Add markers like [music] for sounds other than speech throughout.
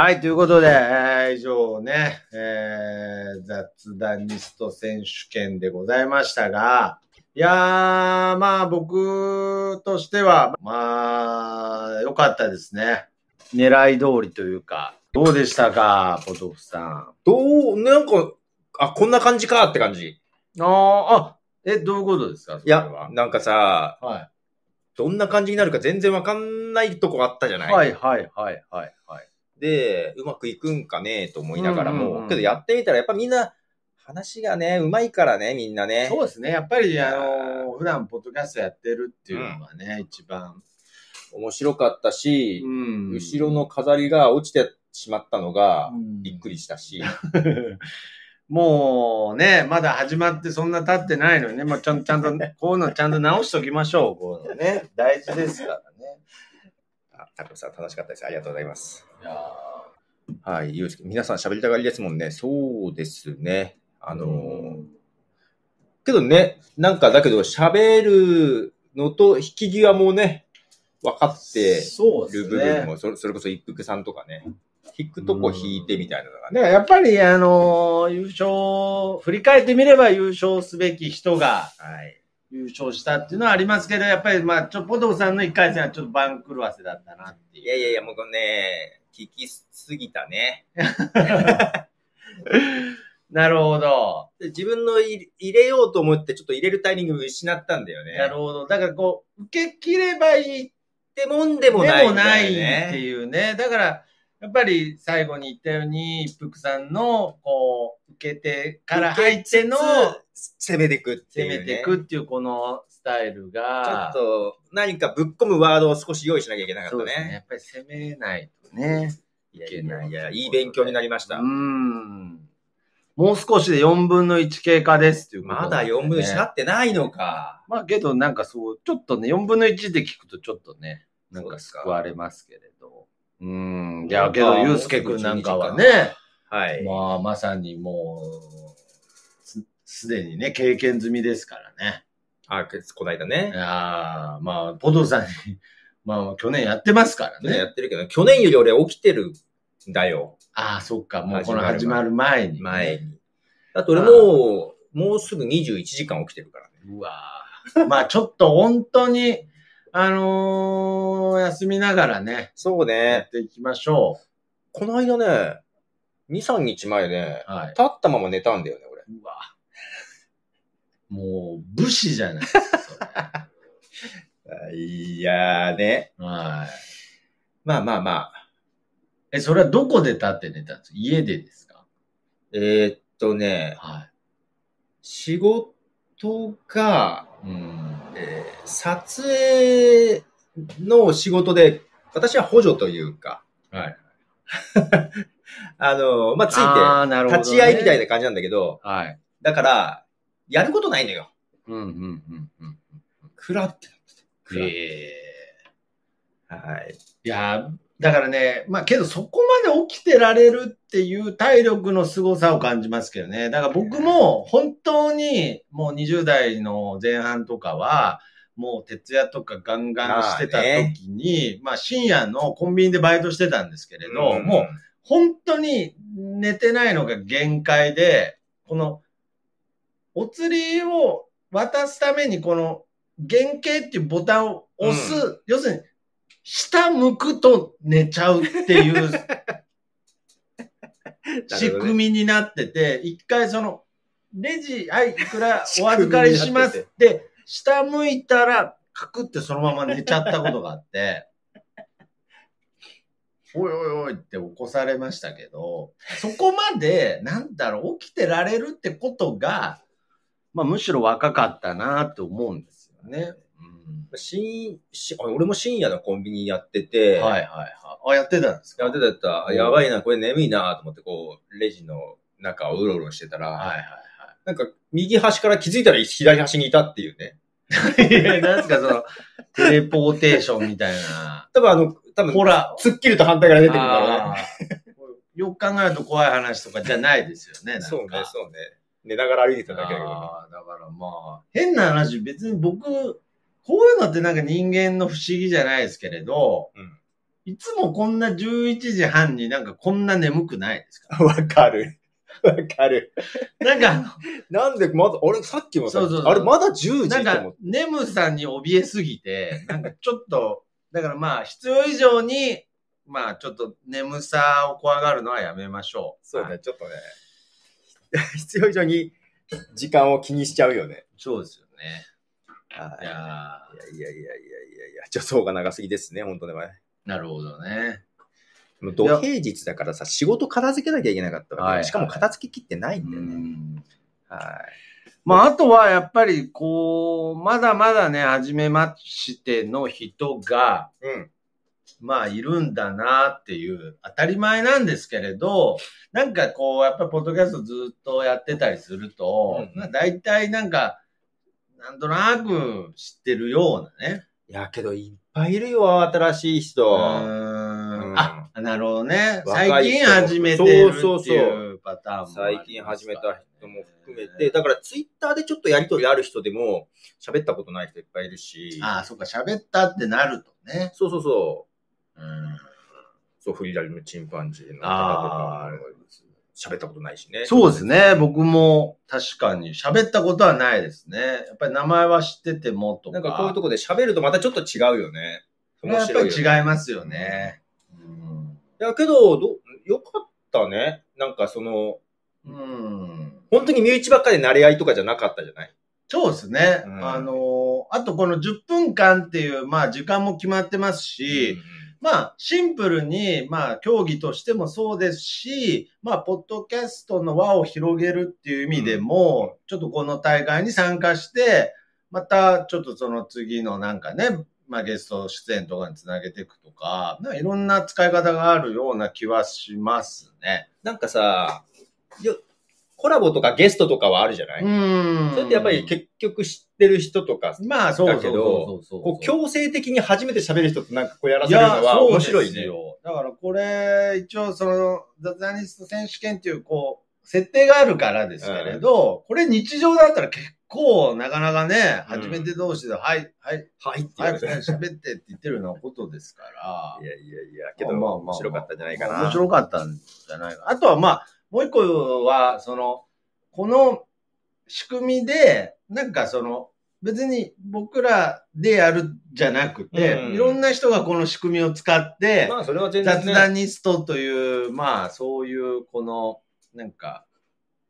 はい、ということで、えー以上ね、えー雑談ニスト選手権でございましたが、いやー、まあ僕としては、まあ、良かったですね。狙い通りというか、どうでしたか、ポトフさん。どう、なんか、あ、こんな感じかって感じ。あーあ、え、どういうことですかそいやなんかさ、はどんな感じになるか全然わかんないとこあったじゃい。ない、はい、はい、はい、はい、はい。で、うまくいくんかね？と思いながらも、うんうんうんけどやってみたらやっぱみんな、話がね、うまいからね、みんなね。そうですね。やっぱり、あの、普段ポッドキャストやってるっていうのがね、一番。面白かったし、ん後ろの飾りが落ちてしまったのがうんびっくりしたし、[laughs] もうね、まだ始まってそんな経ってないのにね、まあ、ちゃんちゃんと、こういうのちゃんと直しときましょう。こういうのね。大事ですからね。あタコさん楽しかったです。ありがとうございます。いやはい、ゆうすけ皆さん喋りたがりですもんね。そうですね。あのーけどね、なんかだけど喋るのと引き際もね、分かってる部分も、それそれこそ一服さんとかね、引くとこ引いてみたいなのがね。やっぱり、あの優勝、振り返ってみれば優勝すべき人がはい。優勝したっていうのはありますけど、やっぱり、まあ、ちょ、ポトフさんの一回戦はちょっと番狂わせだったなっていう。いやいやいや、もうこれね、聞きすぎたね。[laughs] なるほど。で自分の入入れようと思ってちょっと入れるタイミングを失ったんだよね。なるほど。だからこう、受け切ればいいってもんでもでないんもない。っていうね。だから、やっぱり最後に言ったように、一服さんの、こう、受けてから入っての、攻めていくっていう、ね。攻めていくっていうこのスタイルちょがっ、と何かぶっ込むワードを少し用意しなきゃいけなかったそうですね。やね。っぱり攻めないとね。いやいやいや、いい勉強になりました。うん。もう少しで4分の1経過ですっていうことまだなんでね4分の1なってないのか。まあけどなんかそう、ちょっとね、4分の1で聞くとちょっとね、なんか救われますけれど。うん。いや、けど、ゆうすけくんなんかはね、はい。まあまさにもう、すすでにね、経験済みですからね。あ、こないだいね。やーまあ、ポトさんに、[laughs] まあ去年やってますからね、やね。ってるけど、去年より俺起きてるんだよ。ああ、そっか、もうこの始まる前に、前に。だって俺もう、もうすぐ21時間起きてるからね。うわーまあちょっと本当に、あのー休みながらね、やそうねっ。ていきましょこの間ね、2、3日前ね、う。はい。立ったまま寝たんだよね、俺。うわもう、武士じゃないですか、そ [laughs] いやーね。れ。はい。まあまあまあ。え、それはどこで立って寝たんですか？家でですか？えー、っとね、は仕事が、い。うん。えー撮影の仕事で、私は補助というか、はい。[laughs] あの、まあ、ついて、立ち会いみたいな感じなんだけど、はい。だから、やることないのよ。うん、うん、うん、うん。くらってなってて。くらええはい。いやー、だからね、まあけどそこまで起きてられるっていう体力の凄さを感じますけどね。だから僕も本当にもう20代の前半とかは、もう徹夜とかガンガンしてた時に、まあ深夜のコンビニでバイトしてたんですけれど、ん。もう、本当に寝てないのが限界で、この、お釣りを渡すために、この、原型っていうボタンを押す、要するに、下向くと寝ちゃうっていう [laughs] 仕組みになってて、一回その、レジ、はい、いくら [laughs] お預かりしますって、下向いたら、カクってそのまま寝ちゃったことがあって、[laughs] おいおいおいって起こされましたけど、そこまで、なんだろう、起きてられるってことが、まあむしろ若かったなって思うんですよね。深し俺も深夜のコンビニやってうて、ん、はいはいはい。あ、やってたんですか？やってたやってた、あやばいな、これ眠いなと思って、こう、レジの中をうろうろしてたら、はいはいなんか、右端から気づいたら左端にいたっていうね。はい。いや、なんですか、その、テレポーテーションみたいな。多分あの、多分ほら、突っ切ると反対から出てくるからね。よく考えると怖い話とかじゃないですよね。そうね、そうね。寝ながら歩いてただけだけどね。だからまあ、変な話、別に僕、こういうのってなんか人間の不思議じゃないですけれど、うんいつもこんな11時半になんかこんな眠くないですか？[laughs] わかる。わかる。なんかなんで、まだ、俺さっきもさ、そうそうそうあれまだ10時なんか。眠さに怯えすぎて、なんかちょっと、だからまあ必要以上に、まあちょっと眠さを怖がるのはやめましょう。そうね、はい。ちょっとね、[laughs] 必要以上に時間を気にしちゃうよね。そうですよね。はいいやいやいやいやいやいやいや、助走が長すぎですね、本当ね。ーなるほどね。もう土平日だからさ、仕事片付けなきゃいけなかったわけ、はいしかも片付けきってないんうだよね。んはまああとはやっぱりこう、まだまだね、初めましての人が、い。うん。まあいるんだなっていう当たり前なんですけれど、なんかこう、やっぱりポッドキャストずっとやってたりすると、うんまあ大体なんか、なんとなく知ってるようなね。いや、けどいっぱいいるよ、新しい人。うーん。あ、なるほどね。最近始めてるっていうパターンもあ最近始めた人も含めねて、だからツイッターでちょっとやりとりある人でも、喋ったことない人いっぱいいるし、ああ、そっか、喋ったってなるとね。そうそうそう、うん。そう、フリーラリのチンパンジーの方とあーかも喋ったことないしね。そうですね。僕も確かに喋ったことはないですね。やっぱり名前は知っててもとか。なんかこういうとこで喋るとまたちょっと違うよね。やっぱり違いねますよね。うんいや、けど、ど、よかったね。なんかその、うん。本当に身内ばっかりで慣れ合いとかじゃなかったじゃない？そうですね。うんあの、あとこの10分間っていう、まあ時間も決まってますし、まあシンプルに、まあ競技としてもそうですし、まあポッドキャストの輪を広げるっていう意味でも、ちょっとこの大会に参加して、またちょっとその次のなんかね、まあゲスト出演とかにつなげていくとか、なんかいろんな使い方があるような気はしますね。なんかさ、よコラボとかゲストとかはあるじゃない、んそれってやっぱり結局知ってる人とか、まあそうだけどこう強制的に初めて喋る人となんかこうやらいせるのは面白いね。だからこれ、一応その、ザザニスト選手権っていう、こう、設定があるからですけれど、これ日常だったら結構なかなかね、うん初めて同士で、はい、はい、はいって言はい、われて。喋ってって言ってるようなことですからい。やいやいや、けど、まあまあまあ面白かったんじゃないかな。面白かったんじゃないか。あとはまあ、もう一個は、その、この仕組みで、なんかその、別に僕らでやるじゃなくて、うんいろんな人がこの仕組みを使って、まあ、それは全然、雑ね。談ニストという、まあそういうこの、なんか、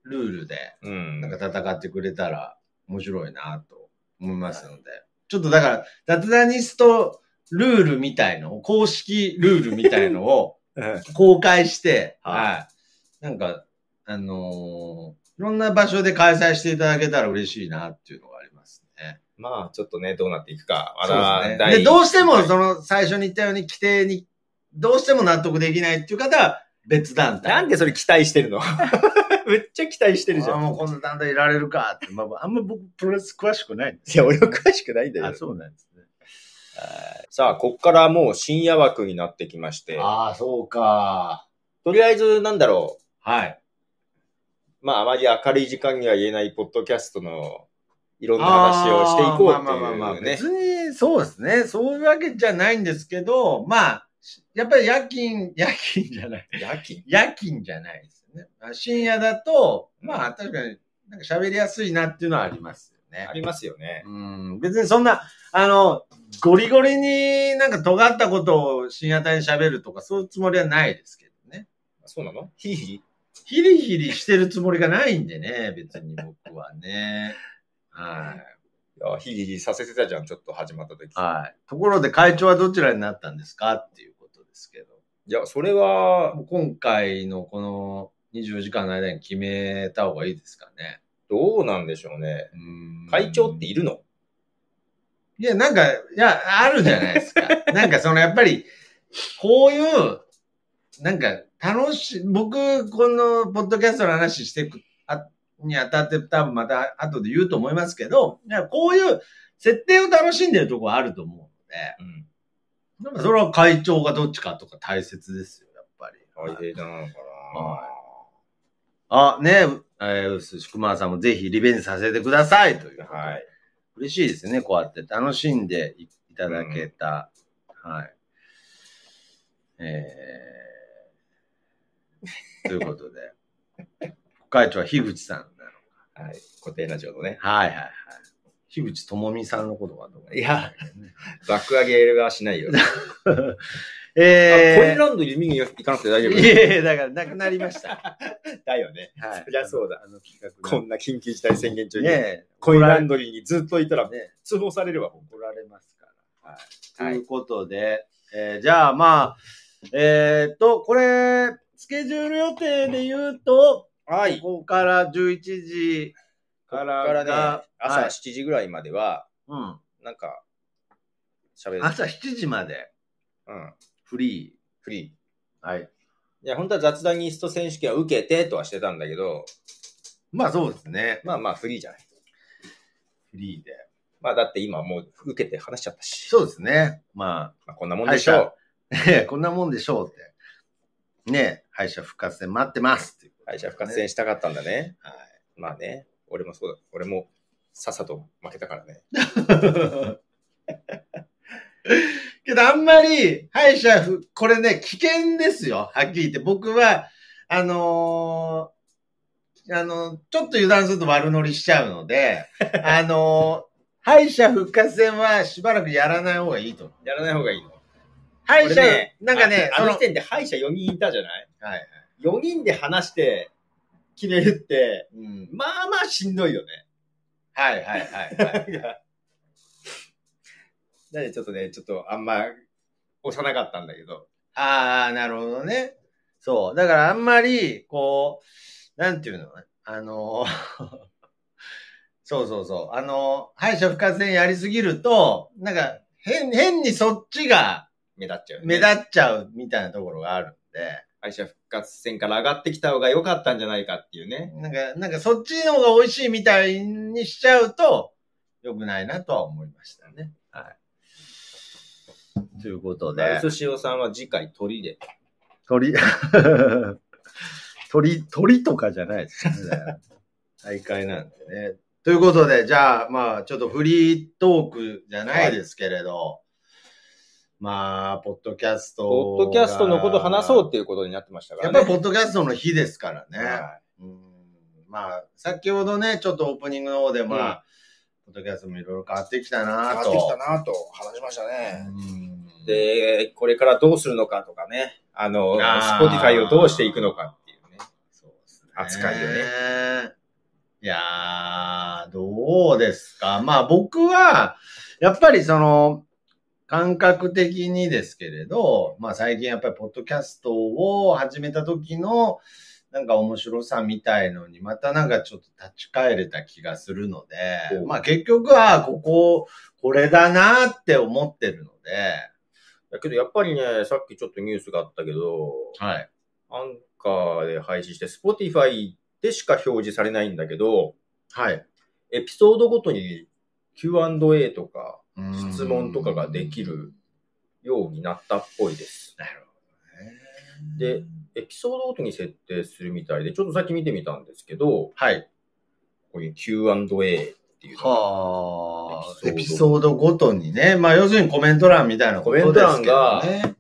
ルールで、うん。なんか戦ってくれたら面白いなと思いますので。ちょっとだから、雑談ニストルールみたいのを、公式ルールみたいのを [laughs] 公開して、ははい。なんか、あのーいろんな場所で開催していただけたら嬉しいなっていうのがありますね。まあ、ちょっとね、どうなっていくか。まそうだですね。第で、どうしても、その、最初に言ったように、規定に、どうしても納得できないっていう方は、別団体。なんでそれ期待してるの？[laughs] めっちゃ期待してるじゃあん。もうこんな団体いられるかって。まあ、あんま僕、プロレス詳しくないいや、俺は詳しくないんだよ。あ、そうなんですね。さあ、こっからもう深夜枠になってきまして、ああ、そうか。とりあえず、なんだろはい。う。まあ、あまり明るい時間には言えないポッドキャストのいろんな話をしていこうってあーまあまあまあまあいうね。別に、そうですね。そういうわけじゃないんですけど、まあ、やっぱり夜勤、夜勤じゃない。夜勤夜勤じゃないですよね。まあ深夜だと、まあ確かになんか喋りやすいなっていうのはありますよねあ。りますよね。うん。別にそんな、あの、ゴリゴリになんか尖ったことを深夜帯に喋るとかそういうつもりはないですけどね。そうなのヒリヒリヒリヒリしてるつもりがないんでね、別に僕はね。はい。いや、ヒリヒリさせてたじゃん、ちょっと始まった時。はい。ところで会長はどちらになったんですかっていうことですけど。いや、それは、今回のこの24時間の間に決めた方がいいですかね。どうなんでしょうね。うん会長っているの？いや、なんか、いや、あるじゃないですか。[laughs] なんかそのやっぱり、こういう、なんか楽しい、僕、このポッドキャストの話していく、あにあたって多分また後で言うと思いますけど、こういう設定を楽しんでるところあると思うので、うん。それは会長がどっちかとか大切ですよ、やっぱり。大平なのかなはあ、ねえー、福間さんもぜひリベンジさせてくださいという。はい。嬉しいですね、こうやって楽しんでいただけた。はい。えー、ということで、会長は樋口さんなの。はい。固定ラジオのね。はいはいはい。樋口智美さんのことはどういや、爆上げはしないよ。[laughs] えー、あコインランドリー見に行かなくて大丈夫いやいや、だからなくなりました。[laughs] だよね。はい。そりゃそうだあの企画こんな緊急事態宣言中に。ねコインランドリーにずっといたらね、通報されるわ。怒られますから。はい。はいということで、えーじゃあまあ、えーっと、これ、スケジュール予定で言うと、はい。ここから11時からからねが、朝はい7時ぐらいまでは、うん。なんか、喋る。朝7時までうん。フリフリー。ー。はい。いや、本当は雑談ニスト選手権を受けてとはしてたんだけど、まあそうですね。まあまあフリーじゃない。フリーで。まあだって今もう受けて話しちゃったし。そうですね。ままあ、こんなもんでしょう。あ、[laughs] こんなもんでしょうって。ね敗者復活戦待ってますっていうことで敗者復活戦したかったんだね。はい。まあね。俺もそうだ。俺もさっさと負けたからね。けどあんまり敗者ふ、これね、危険ですよ。はっきり言って。僕は、あのーあの、ちょっと油断すると悪乗りしちゃうので、[laughs] あのー敗者復活戦はしばらくやらない方がいいと思う。やらない方がいいの？敗者、俺ね、なんかね、あの時点で敗者4人いたじゃない？はいはい。?4 人で話して決めるって、うん。まあまあしんどいよね。はいはいはいはい。[laughs] なんでちょっとね、ちょっとあんま押さなかったんだけど。ああ、なるほどね。そう。だからあんまり、こう、なんていうの？あの、[laughs] そうそうそう。あの、敗者復活戦やりすぎると、なんか、変、変にそっちが目立っちゃう、ね。目立っちゃうみたいなところがあるんで、敗者復活戦から上がってきた方が良かったんじゃないかっていうね。なんか、なんかそっちの方が美味しいみたいにしちゃうと、良くないなとは思いましたね。はい。ということで。うすしおさんは次回鳥で。鳥、[laughs] 鳥、鳥とかじゃないですよね。大会なんでね。ということで、じゃあ、まあ、ちょっとフリートークじゃないですけれど、まあ、ポッドキャストが。ポッドキャストのこと話そうっていうことになってましたからね。やっぱりポッドキャストの日ですからね。はうんまあ、先ほどね、ちょっとオープニングの方で、まあ、ポッドキャストもいろいろ変わってきたなと。なと話しましたうんで、これからどうするのかとかね。あの、スポティファイをどうしていくのかっていうね。そうですね。扱いよね。いやー、どうですか。まあ僕は、やっぱりその、感覚的にですけれど、まあ最近やっぱりポッドキャストを始めた時の、なんか面白さみたいのに、またなんかちょっと立ち返れた気がするので、まあ結局はここ、これだなって思ってるので、だけどやっぱりね、さっきちょっとニュースがあったけど、はい。アンカーで配信して、スポティファイでしか表示されないんだけど、はい。エピソードごとに Q&A とか質質問とかができるようになったっぽいです。なるほどね。で、エピソードごとに設定するみたいで、ちょっとさっき見てみたんですけど、はい。こういう Q&A っていうはあ、エエピピソードごとにね。まあ、要するにコメント欄みたいなことですけどね。コメント欄が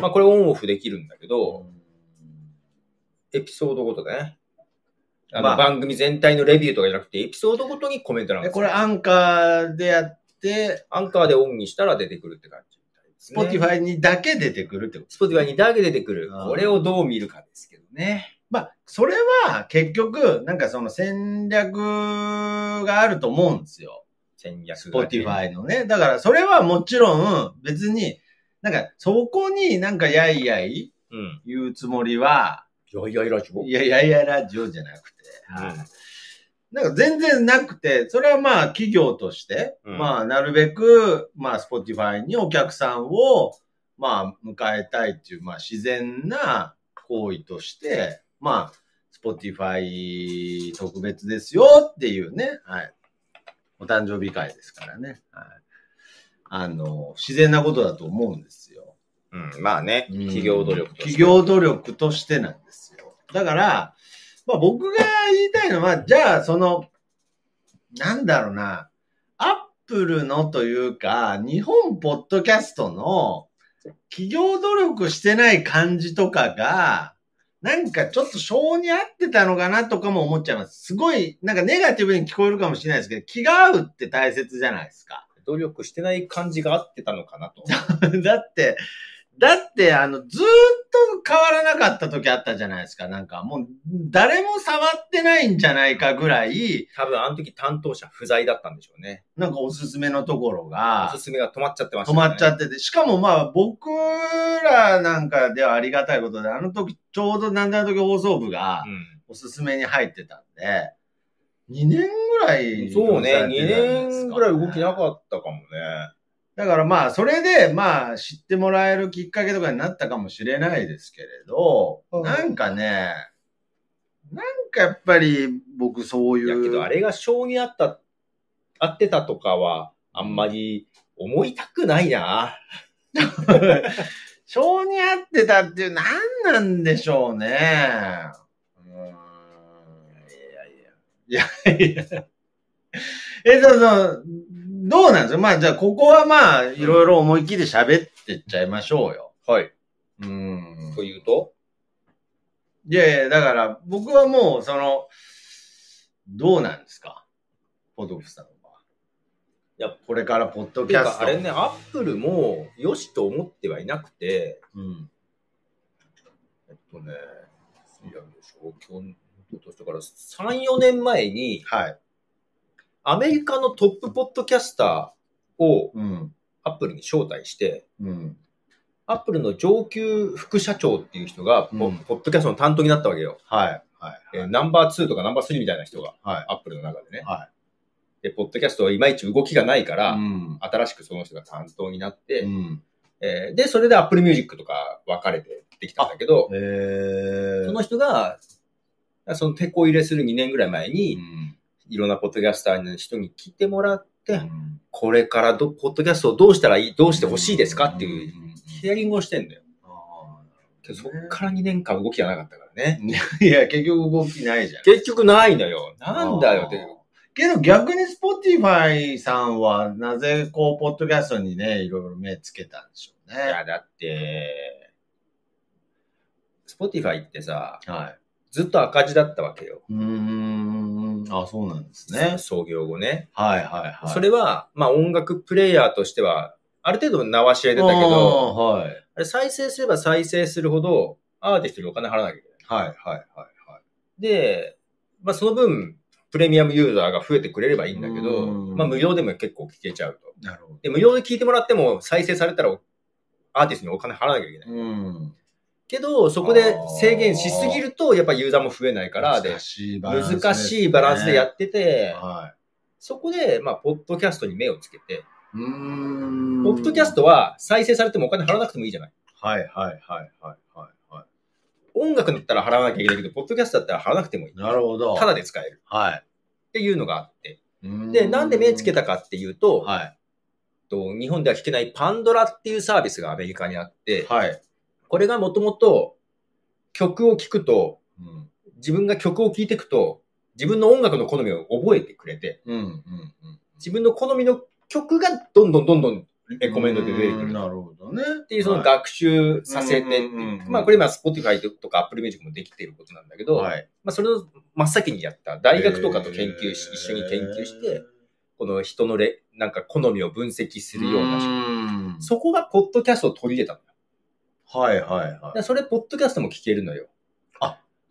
まあこれオンオフできるんだけど、エピソードごとでね。あのまあ番組全体のレビューとかじゃなくて、エピソードごとにコメント欄がでこれアンカーでやって、アンカーでオンにしたら出てくるって感じ。スポティファイにだけ出てくるってこと？スポティファイにだけ出てくるこれをどう見るかですけどね。まあ、それは結局、なんかその戦略があると思うんですよ。戦略スポティファイのね。だからそれはもちろん別に、なんかそこになんかやいやいうん。言うつもりは、いやいやいや、ちょいやいやいやラジオじゃなくて、うんはいなんか全然なくて、それはまあ企業として、うんまあなるべく、まあスポティファイにお客さんを、まあ迎えたいっていう、まあ自然な行為として、まあスポティファイ特別ですよっていうね、はい。お誕生日会ですからね。はい。あの、自然なことだと思うんですよ。うん、まあね、うん企業努力として企業努力としてなんですよ。だから、まあ僕が言いたいのは、じゃあその、なんだろうな、アップルのというか、日本ポッドキャストの、企業努力してない感じとかが、なんかちょっと性に合ってたのかなとかも思っちゃいます。すごい、なんかネガティブに聞こえるかもしれないですけど、気が合うって大切じゃないですか。努力してない感じが合ってたのかなと。[laughs] だって、だって、あの、ずーっと変わらなかった時あったじゃないですか。なんか、もう、誰も触ってないんじゃないかぐらい、多分あの時担当者不在だったんでしょうね。なんかおすすめのところおがす、すめが止まっちゃってました止まっちゃっってて、しかもまあ、僕らなんかではありがたいことで、あの時、ちょうどなんだ時放送部がおすすめに入ってたんで、2年ぐらい、うん。そうね、2年ぐらい動きなかったかもね。だからまあ、それで、まあ、知ってもらえるきっかけとかになったかもしれないですけれど、うんなんかね、なんかやっぱり僕そういう。いやけど、あれが性に合った、合ってたとかは、あんまり思いたくないな。[laughs] 性に合ってたっていう、何なんでしょうね。うーんいやいや。え、そうそう、どうなんですかまあ、じゃあ、ここはまあ、いろいろ思い切り喋ってっちゃいましょうよ。はい。うん。というと？いやいや、だから、僕はもう、その、どうなんですか？ポトフさんは。いやこれからポッドキャスト。かあれね、アップルも良しと思ってはいなくて、うん。えっとね、いやでしょ、今日、としてから3、4年前に、はい。アメリカのトップポッドキャスターをうん。アップルに招待して、うん。アップルの上級副社長っていう人がポ、うんポッドキャストの担当になったわけよ。はい。はい。えーナンバー2とかナンバー3みたいな人が、はい。アップルの中でね。はで、ポッドキャストはいまいち動きがないから、うん。新しくその人が担当になって、うん。えーで、それで Apple Music とか分かれてできたんだけど、えー。その人が、その手こ入れする2年ぐらい前に、うん。いろんなポッドキャスターの人に聞いてもらって、うんこれからど、ポッドキャストをどうしたらいい、どうしてほしいですかっていう、ヒアリングをしてんだよ。あけどそっから2年間動きがなかったからね。ー [laughs] いや、結局動きないじゃん。結局ないのよ。なんだよって。けど逆に Spotify さんはなぜこう、ポッドキャストにね、いろいろ目つけたんでしょうね。いや、だって、Spotify ってさ、はずっと赤字だったわけよ。い。うーん。あ、そうなんですね。創業後ね。はいはいはい。それは、まあ音楽プレイヤーとしては、ある程度名は知れてたけど、はい。あれ再生すれば再生するほど、アーティストにお金払わなきゃいけない。はいはいはいはい。で、まあその分、プレミアムユーザーが増えてくれればいいんだけど、うんまあ無料でも結構聞けちゃうと。なるほど。で、無料で聞いてもらっても再生されたらアーティストにお金払わなきゃいけない。うん。けど、そこで制限しすぎると、やっぱユーザーも増えないから、で難、しいバランスですね、難しいバランスでやってて、はそこで、まあ、ポッドキャストに目をつけて、い。うーん。ポッドキャストは再生されてもお金払わなくてもいいじゃない。はいはいはいはいはいは音楽だったら払わなきゃいけないけど、ポッドキャストだったら払わなくてもいいい。。なるほど。ただで使えるはい。っていうのがあって。で、なんで目つけたかっていうと、はい。と日本では聞けないパンドラっていうサービスがアメリカにあって、はい。これがもともと曲を聴くと、うん。自分が曲を聴いていくと、自分の音楽の好みを覚えてくれて、うん。うん。自分の好みの曲がどんどんどんどんレコメンドで出てくる。なるほどね。っていうその学習させてっていううんうんうんまあこれ今 Spotify とか Apple Music もできていることなんだけど、はい。まあそれを真っ先にやった。大学とかと研究し、一緒に研究して、この人のレ、なんか好みを分析するようなそこがポッドキャストを取り入れたのよ。はいはいはい。でそれ、ポッドキャストも聞けるのよ。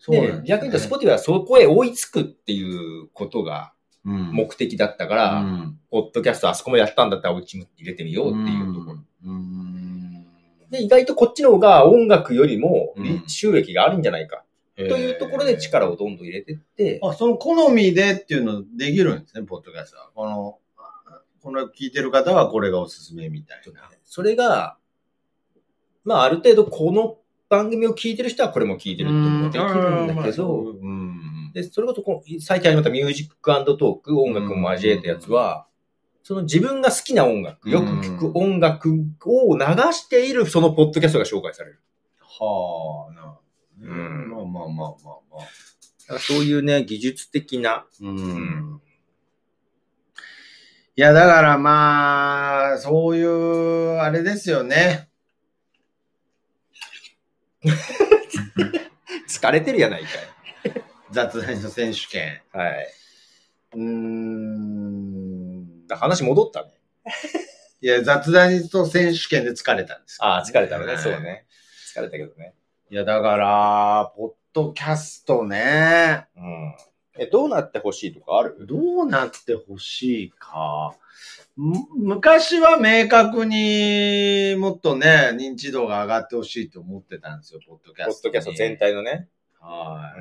そうなんで、ですね逆に言うと Spotify はそこへ追いつくっていうことがうん目的だったから、うんポッドキャストあそこもやったんだったらうちも入れてみようっていうところ。うん。で、意外とこっちの方が音楽よりもうん収益があるんじゃないかとというところで力をどんどん入れてって、あ、その好みでっていうのできるんですね、ポッドキャストは。この、この聞いてる方はこれがおすすめみたいな。それが、まあある程度この番組を聞いてる人はこれも聞いてるってことができるんだけど、うん。で、それこそこう最近始まったミュージックトーク、音楽も交えたやつは、その自分が好きな音楽、よく聞く音楽を流しているそのポッドキャストが紹介される。はあ、なるほどね。うんまあまあまあまあまあ。だからそういうね、技術的な、うん。いや、だからまあ、そういう、あれですよね。[laughs] 疲れてるやないか雑談の選手権。い。はい。うーん。話戻ったね。[laughs] いや、雑談と選手権で疲れたんですけどああ、疲れたのね。はいそうね。疲れたけどね。いや、だから、ポッドキャストね。うん。え、どうなってほしいとかある？どうなってほしいか。む昔は明確にもっとね、認知度が上がってほしいと思ってたんですよ、ポッドキャポッストに。ドキャスト全体のね。は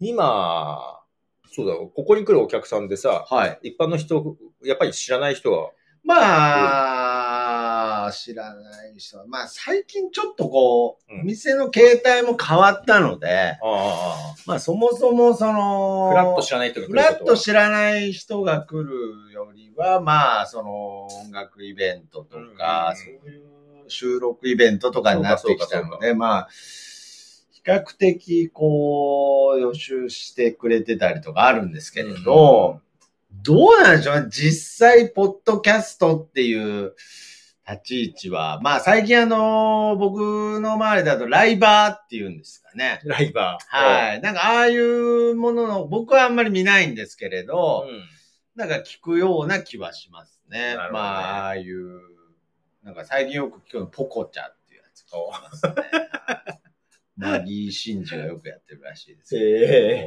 今、そうだよ。ここに来るお客さんでさ、い。はい。一般の人、やっぱり知らない人は、まあ、知らない人。は、まあ最近ちょっとこう、うん。店の形態も変わったので、ああ、まあそもそもその、フラッと知らない人が来ることは？ッと知らない人が来るよりは、まあ、その音楽イベントとか、うん。そういう収録イベントとかになってきたそうかそうかので、まあ、比較的こう、予習してくれてたりとかあるんですけれど、どうなんでしょうね？実際、ポッドキャストっていう立ち位置は、まあ最近あの、僕の周りだとライバーっていうんですかね。ライバー。はい。なんか、ああいうものの、僕はあんまり見ないんですけれど、うんなんか聞くような気はしますね。ねまあ、ああいう、なんか最近よく聞くの、ポコチャっていうやつ聞きますね。[laughs] マギー・シンジがよくやってるらしいですけど、へ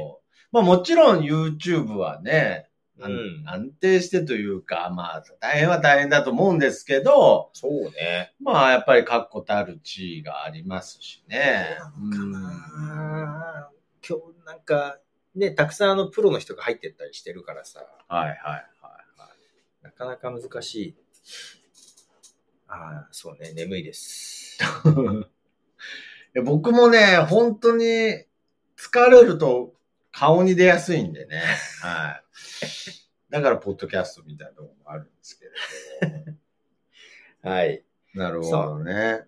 まあもちろん YouTube はね、うん安定してというか、まあ大変は大変だと思うんですけど、そうね。まあやっぱり確固たる地位がありますしね。うん今日なんか、ね、たくさんあのプロの人が入ってったりしてるからさ、はいはいはい。なかなか難しい。ああ、そうね、眠いです。[laughs] 僕もね、本当に疲れると顔に出やすいんでね。はい。[laughs] だから、ポッドキャストみたいなところもあるんですけれはい。ど。なるほどね。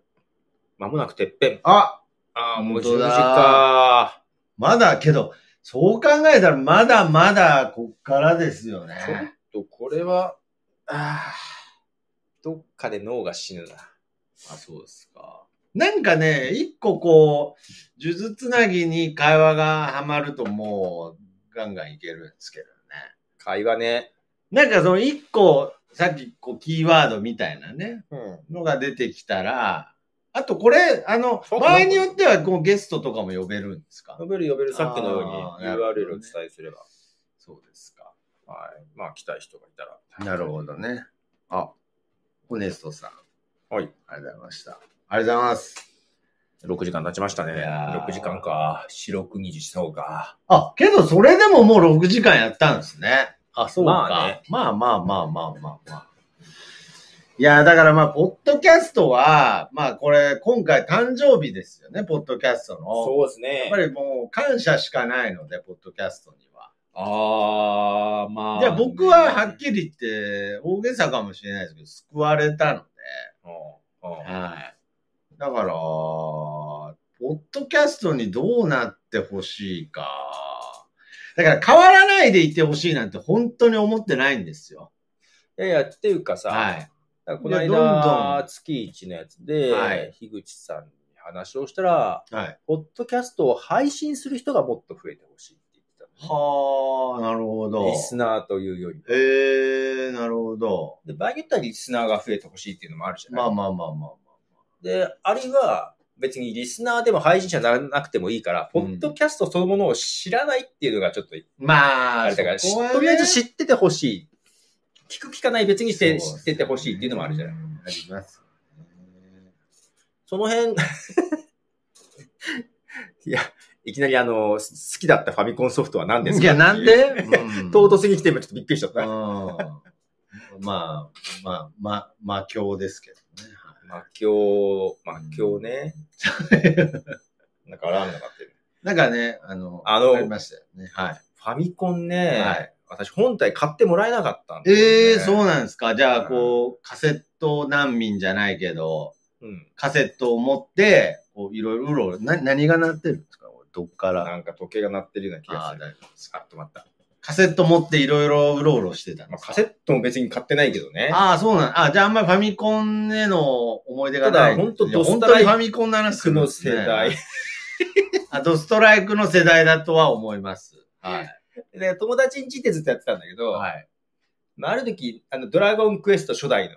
まもなくてっぺん。あああ、もう10本当だ時か。まだけど、そう考えたらまだまだこっからですよちょっね。とこれは、ああ、どっかで脳が死ぬな。あ、そうですか。なんかね、一個こう、数珠つなぎに会話がはまるともう、ガンガンいけるんですけどね。会話ね。なんかその一個、さっきこうキーワードみたいなね、うん。のが出てきたら、あとこれ、あの、そう場合によってはこうゲストとかも呼べるんですか？呼べる呼べる、さっきのようにあーなるほどね URL をお伝えすれば。そうですか。はい。まあ、来たい人がいたら。なるほどね。あ、ホネストさん。はい。ありがとうございました。ありがとうございます。6時間経ちましたね。いやー6時間か。四六二時そうか。あ、けどそれでももう6時間やったんですね。あ、そうか。まあねまあまあまあまあまあまあ。いや、だからまあ、ポッドキャストは、まあこれ、今回誕生日ですよね、ポッドキャストの。そうですね。やっぱりもう感謝しかないので、ポッドキャストには。ああ、まあ、いや、僕ははっきり言って、大げさかもしれないですけど、救われたので、うんうんはい。だから、ポッドキャストにどうなってほしいか。だから変わらないでいてほしいなんて本当に思ってないんですよ。いやいや、っていうかさ、はい。だからこの間、ん月1のやつで、はい樋口さんに話をしたら、はい。ポッドキャストを配信する人がもっと増えてほしいって言ってたのね、はあ、なるほど。リスナーというより。ええー、なるほど。で、場合によってはリスナーが増えてほしいっていうのもあるじゃない？まあまあまあまあで、あるいは、別にリスナーでも配信者にならなくてもいいから、うんポッドキャストそのものを知らないっていうのがちょっと、まあ。まあ、あれだから、ねとりあえず知っててほしい。聞く聞かない別にしてそう知っててほしいっていうのもあるじゃない。ありますね。その辺、[laughs] いや、いきなりあの、好きだったファミコンソフトは何ですか？いや、なんで、[laughs] うん唐突に来て今ちょっとびっくりしちゃった。うんまあ、まあ、ま、魔境ですけどね。魔境、魔境ね。なんかアラームが鳴ってる。なんかね、あの、あのありましたよね。はい。ファミコンね、はい私本体買ってもらえなかったんだよねええー、そうなんですか。じゃあ、うんこう、カセット難民じゃないけど、うん。カセットを持って、こう、いろいろな、何が鳴ってるんですか？どっから？なんか時計が鳴ってるような気がああ、する。大丈夫です。あ、止まった。カセット持っていろいろうろうろしてたんまあ、ですか？カセットも別に買ってないけどね。ああ、そうなんあじゃああんまりファミコンへの思い出がない。ただほんといやドストライク本当にファミコンの話するんのですね世代。[laughs] あ、ドストライクの世代だとは思います。はい。で、友達ん家でずっとやってたんだけど、はい。まあ、ある時、あの、ドラゴンクエスト初代の、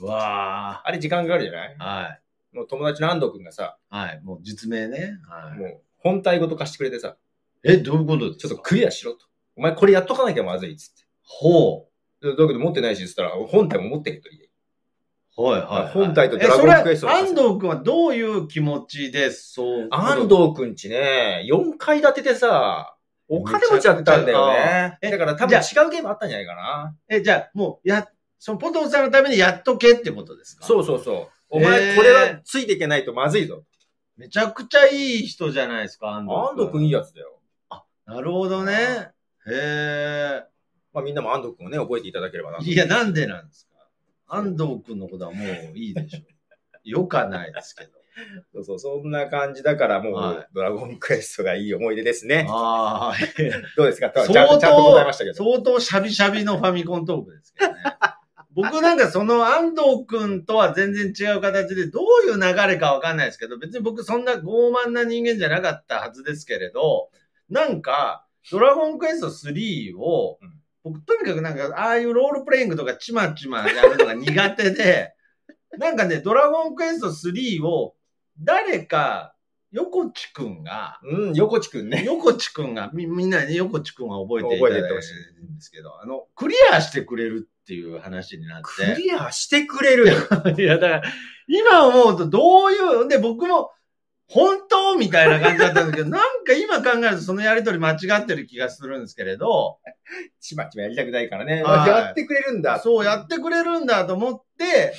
うわあれ時間かかるじゃない？あ。はい。もう友達の安藤くんがさ、はい。もう実名ね。はい。もう本体ごと貸してくれてさ、え、どういうことですか？ちょっとクリアしろと。お前これやっとかなきゃまずいっつって。ほでだけど持ってないし、つったら、本体も持ってけと言え。う。はいはい、はい。本体とドラゴンクエストのえそれ安藤君はどういう気持ちでそう。安藤くんちね、4階建てでさ、お金持ちだったんだよね。えだから多分違うゲームあったんじゃないかな。え、じゃあ、もう、や、そのポトフさんのためにやっとけってことですか？そうそうそう。おへ前ーこれはついていけないとまずいぞ。めちゃくちゃいい人じゃないですか、安藤君。安藤くんいいやつだよ。なるほどね。へまあみんなも安藤くんをね、覚えていただければなえ。。いや、なんでなんですか？安藤君のことはもういいでしょ。よかないですけど。[laughs] そうそう、そんな感じだからもう、はいドラゴンクエストがいい思い出ですね。ああ、[laughs] どうですか？ちゃんと相当ちゃんと答えましたけど。相当シャビシャビのファミコントークですけどね。[laughs] 僕なんかその安藤くんとは全然違う形でどういう流れかわかんないですけど、別に僕そんな傲慢な人間じゃなかったはずですけれど、なんか、ドラゴンクエスト3をうん、僕とにかくなんか、ああいうロールプレイングとかちまちまやるのが苦手で、[laughs] なんかね、ドラゴンクエスト3を誰か、横地くんが、うん、横地くんね。横地くんが、みみんなに横地くんは覚えていただいてる覚えてってほしんですけど、あの、クリアしてくれるっていう話になっクリアしてくれる？[laughs] いや、だから、今思うとどういう、で、僕も、本当？みたいな感じだったんだけど、なんか今考えるとそのやりとり間違ってる気がするんですけれど、ちまちまやりたくないからね。はいやってくれるんだ。そうやってくれるんだと思って、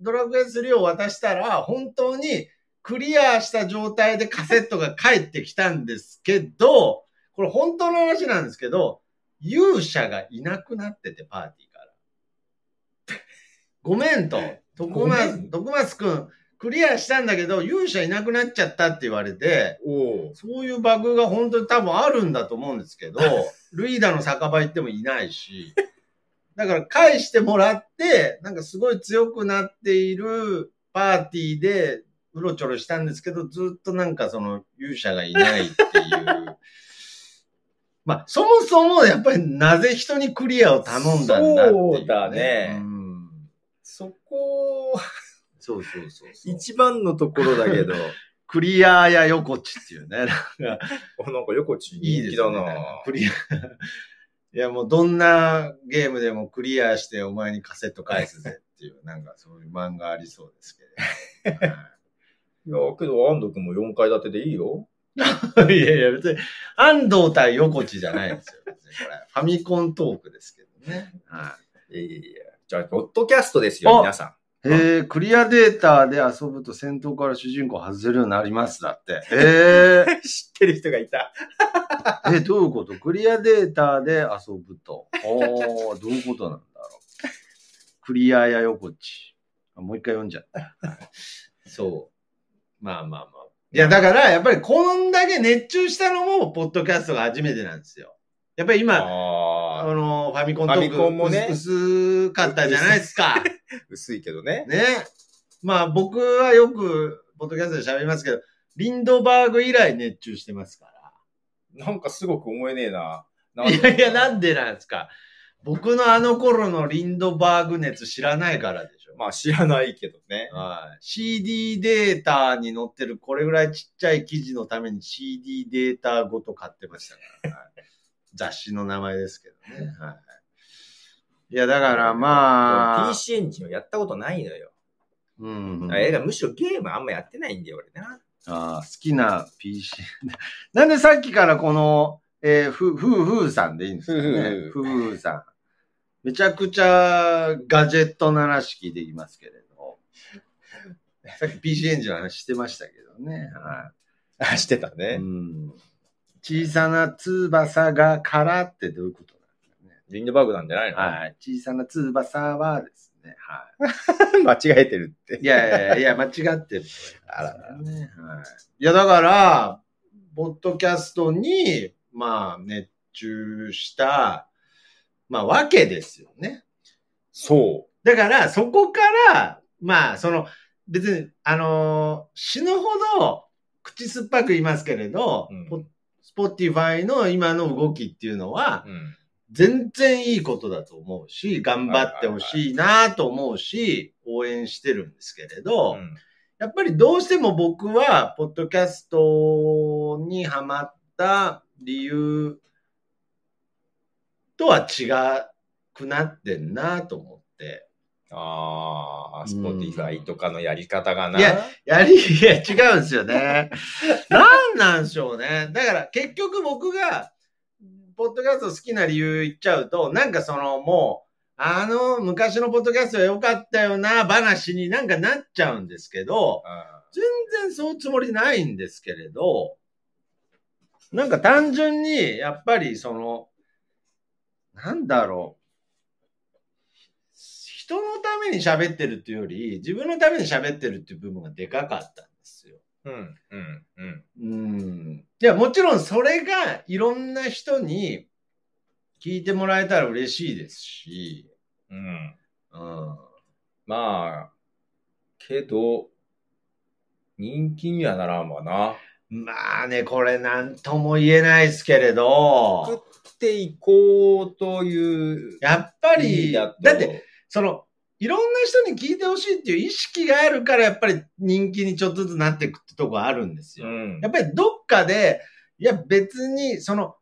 ドラクエ3を渡したら、本当にクリアした状態でカセットが返ってきたんですけど、これ本当の話なんですけど、勇者がいなくなってて、パーティーから。ごめんと。徳松、ん徳松くん、クリアしたんだけど、勇者いなくなっちゃったって言われて、そういうバグが本当に多分あるんだと思うんですけど、[laughs] ルイダの酒場行ってもいないし、だから返してもらって、なんかすごい強くなっているパーティーでうろちょろしたんですけど、ずっとなんかその勇者がいないっていう。[laughs] まあ、そもそもやっぱりなぜ人にクリアを頼んだんだっていう、そうだね。うん。そこ、そうそうそう。一番のところだけど、[laughs] クリアや横地っていうね。[laughs] なんかおなんか横地いいですね人気だな。クリア。いや、もうどんなゲームでもクリアしてお前にカセット返すぜっていう、[laughs] なんかそういう漫画ありそうですけど。いや、けど安藤くんも4階建てでいいよ。はいいやいや、別に安藤対横地じゃないんですよ。別にこれ。ファミコントークですけどね。はいやいやいや。じゃあ、ポッドキャストですよ、あ皆さい。へえ、クリアデータで遊ぶと戦闘から主人公外せるようになりますだって。へ [laughs] え。ん。知ってる人がいた。[laughs] え、どういうこと？クリアデータで遊ぶと。おー、どういうことなんだろう？クリアや横地。あもう一回読んじゃった。そう。まあまあまあ。いや、だから、やっぱりこんだけ熱中したのも、ポッドキャストが初めてなんですよ。やっぱり今、あああ、の、ファミコントークファミコンもね薄薄かったじゃないですか。[laughs] 薄いけどね。ね。まあ僕はよく、ポッドキャストで喋りますけど、リンドバーグ以来熱中してますから。なんかすごく思えねえな。いやいや、なんでなんですか。僕のあの頃のリンドバーグ熱知らないからでしょ。まあ知らないけどね。はい。CD データに載ってるこれぐらいちっちゃい記事のために CD データごと買ってましたから。は [laughs] い雑誌の名前ですけどね。はい。いや、だからまあ、PC エンジンをやったことないのよ。うん。あえだからむしろゲームあんまやってないんだよ、俺な。あー好きな PC。[laughs] なんでさっきからこの、えー、ふ、ふうふうさんでいいんですかね。ふふううふうさん。めちゃくちゃガジェットな話聞いてきますけれど。[laughs] さっき PC エンジンの話してましたけどね。はあ、してたい。ね。うん。小さな翼がからってどういうことなんですかね。リンドバーグなんじゃないの？はい。小さな翼はですね。[laughs] はい。間違えてるって。いやいやいや、間違ってる。あららね。はい。いや、だから、ポッドキャストに、まあ、熱注した、まあ、わけですよね。そだから、そこから、まあ、その、別に、あのー死ぬほど、口酸っぱく言いますけれど、うんポスポティファイの今の動きっていうのは。、全然いいことだと思うし、頑張ってほしいなと思うし、応援してるんですけれど、やっぱりどうしても僕は、ポッドキャストにハマった理由とは違くなってんなと思って。ああ、スポティファイとかのやり方がな。いややり、いや、違うんですよね。なんなんでしょうね。だから結局僕が、ポッドキャスト好きな理由言っちゃうと、なんかそのもう、あの、昔のポッドキャストは良かったよな、話になんかなっちゃうんですけど、あ全然そういうつもりないんですけれど、なんか単純に、やっぱりその、なんだろう。人のために喋ってるっていうより、自分のために喋ってるっていう部分がでかかったんですよ。ーうん、うん、うん。うん。いや、もちろんそれがいろんな人に聞いてもらえたら嬉しいですし、うん。うん。まあ、けど、人気にはならんわな。まあね、これなんとも言えないですけれど、食っていこうという。やっぱ意り、だって、、その、いろんな人に聞いてほしいっていう意識があるから、やっぱり人気にちょっとずつなっていくってとこあるんですよ。うんやっぱりどっかで、いや別に、その、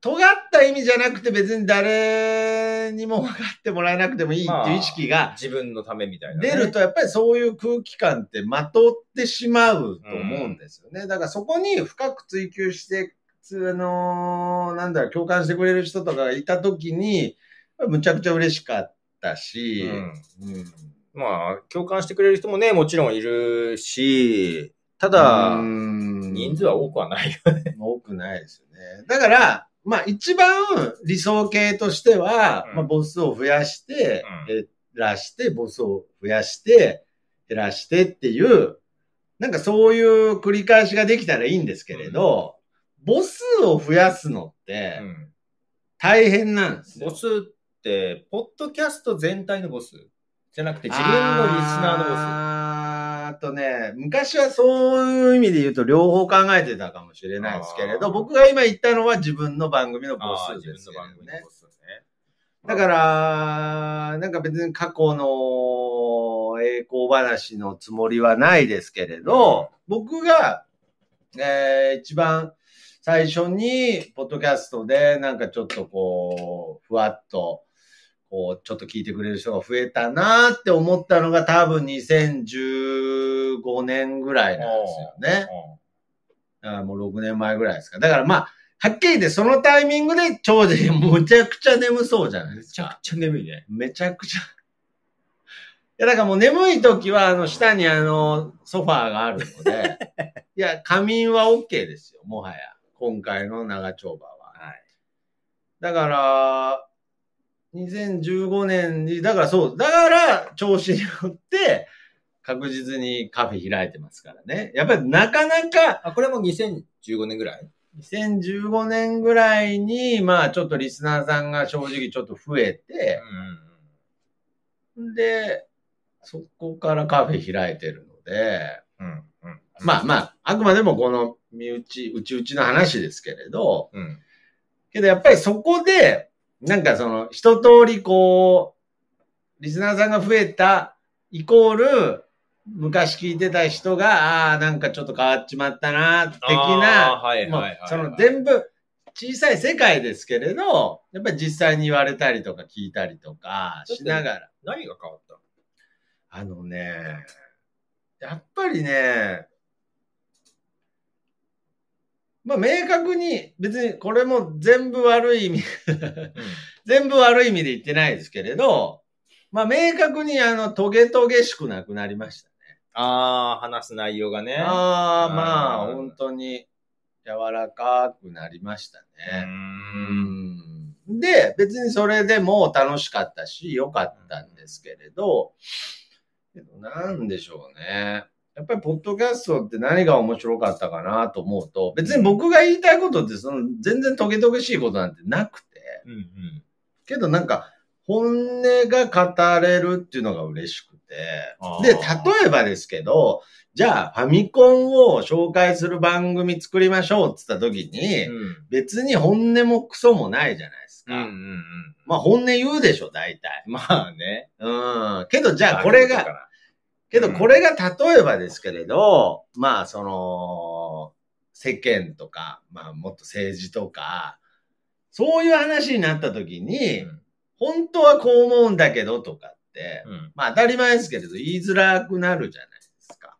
尖った意味じゃなくて別に誰にも分かってもらえなくてもいいっていう意識が自分のためみたいな、ね。出ると、やっぱりそういう空気感ってまとってしまうと思うんですよね。だからそこに深く追求して、つあのなんだろう、共感してくれる人とかがいたときに、むちゃくちゃ嬉しかったし、うん。うん。まあ、共感してくれる人もね、もちろんいるし、ただ、うん。人数は多くはないよ。[laughs] 多くないですよね。だから、まあ一番理想形としては、うん。まあボスを増やして、うん。減らして、ボスを増やして、減らしてっていう、なんかそういう繰り返しができたらいいんですけれど、ボスを増やすのってうん。大変なんですよ。ポッドキャスト全体のボス？じゃなくて、自分のリスナーのボス。あとね、昔はそういう意味で言うと両方考えてたかもしれないですけれど、僕が今言ったのは自分の番組のボス自ですね。だから、なんか別に過去の栄光話のつもりはないですけれど、僕が、えー一番最初に、ポッドキャストで、なんかちょっとこう、ふわっと、こう、ちょっと聞いてくれる人が増えたなって思ったのが多分2015年ぐらいなんですよね。だからもう6年前ぐらいですか。だからまあ、はっきり言ってそのタイミングで長寿むちゃくちゃ眠そうじゃないですか。めちゃくちゃ眠いね。めちゃくちゃ。いや、だからもう眠い時は、あの、下にあの、ソファーがあるので、[laughs] いや、仮眠は OK ですよ、もはや。今回の長丁場は。はい。だから、2015年に、だからそう、だから、調子に乗って、確実にカフェ開いてますからね。やっぱりなかなか、あ、これも2015年ぐらい？2015年ぐらいに、まあちょっとリスナーさんが正直ちょっと増えて、で、そこからカフェ開いてるので、うん。うん。うん。まあまあ、あくまでもこの身内、うちうちの話ですけれど、うん。けどやっぱりそこで、なんかその、一通りこう、リスナーさんが増えた、イコール、昔聞いてた人が、ああー、なんかちょっと変わっちまったな、的な。その全部、小さい世界ですけれど、やっぱり実際に言われたりとか聞いたりとかしながら、何が変わったあのね、やっぱりね、まあ明確に、別にこれも全部悪い意味、全部悪い意味で言ってないですけれど、まあ明確にあの、トゲトゲしくなくなりましたね。ああ、話す内容がね。ああ、まあうん本当に柔らかくなりましたうね。ん。うんで、別にそれでも楽しかったし、良かったんですけれど、けどなんでしょうね。やっぱりポッドキャストって何が面白かったかなと思うと、別に僕が言いたいことってその全然トゲトゲしいことなんてなくて、うんうん。けどなんか本音が語れるっていうのが嬉しくて、で、例えばですけど、じゃあファミコンを紹介する番組作りましょうって言った時に、うん。別に本音もクソもないじゃないですか。うんうんうん。まあ本音言うでしょ、大体。まあね。うん。けどじゃあこれが、けどこれが例えばですけれど、まあその、世間とか、まあもっと政治とか、そういう話になった時に、うん本当はこう思うんだけどとかって、うん。まあ当たり前ですけれど言いづらくなるじゃないですか。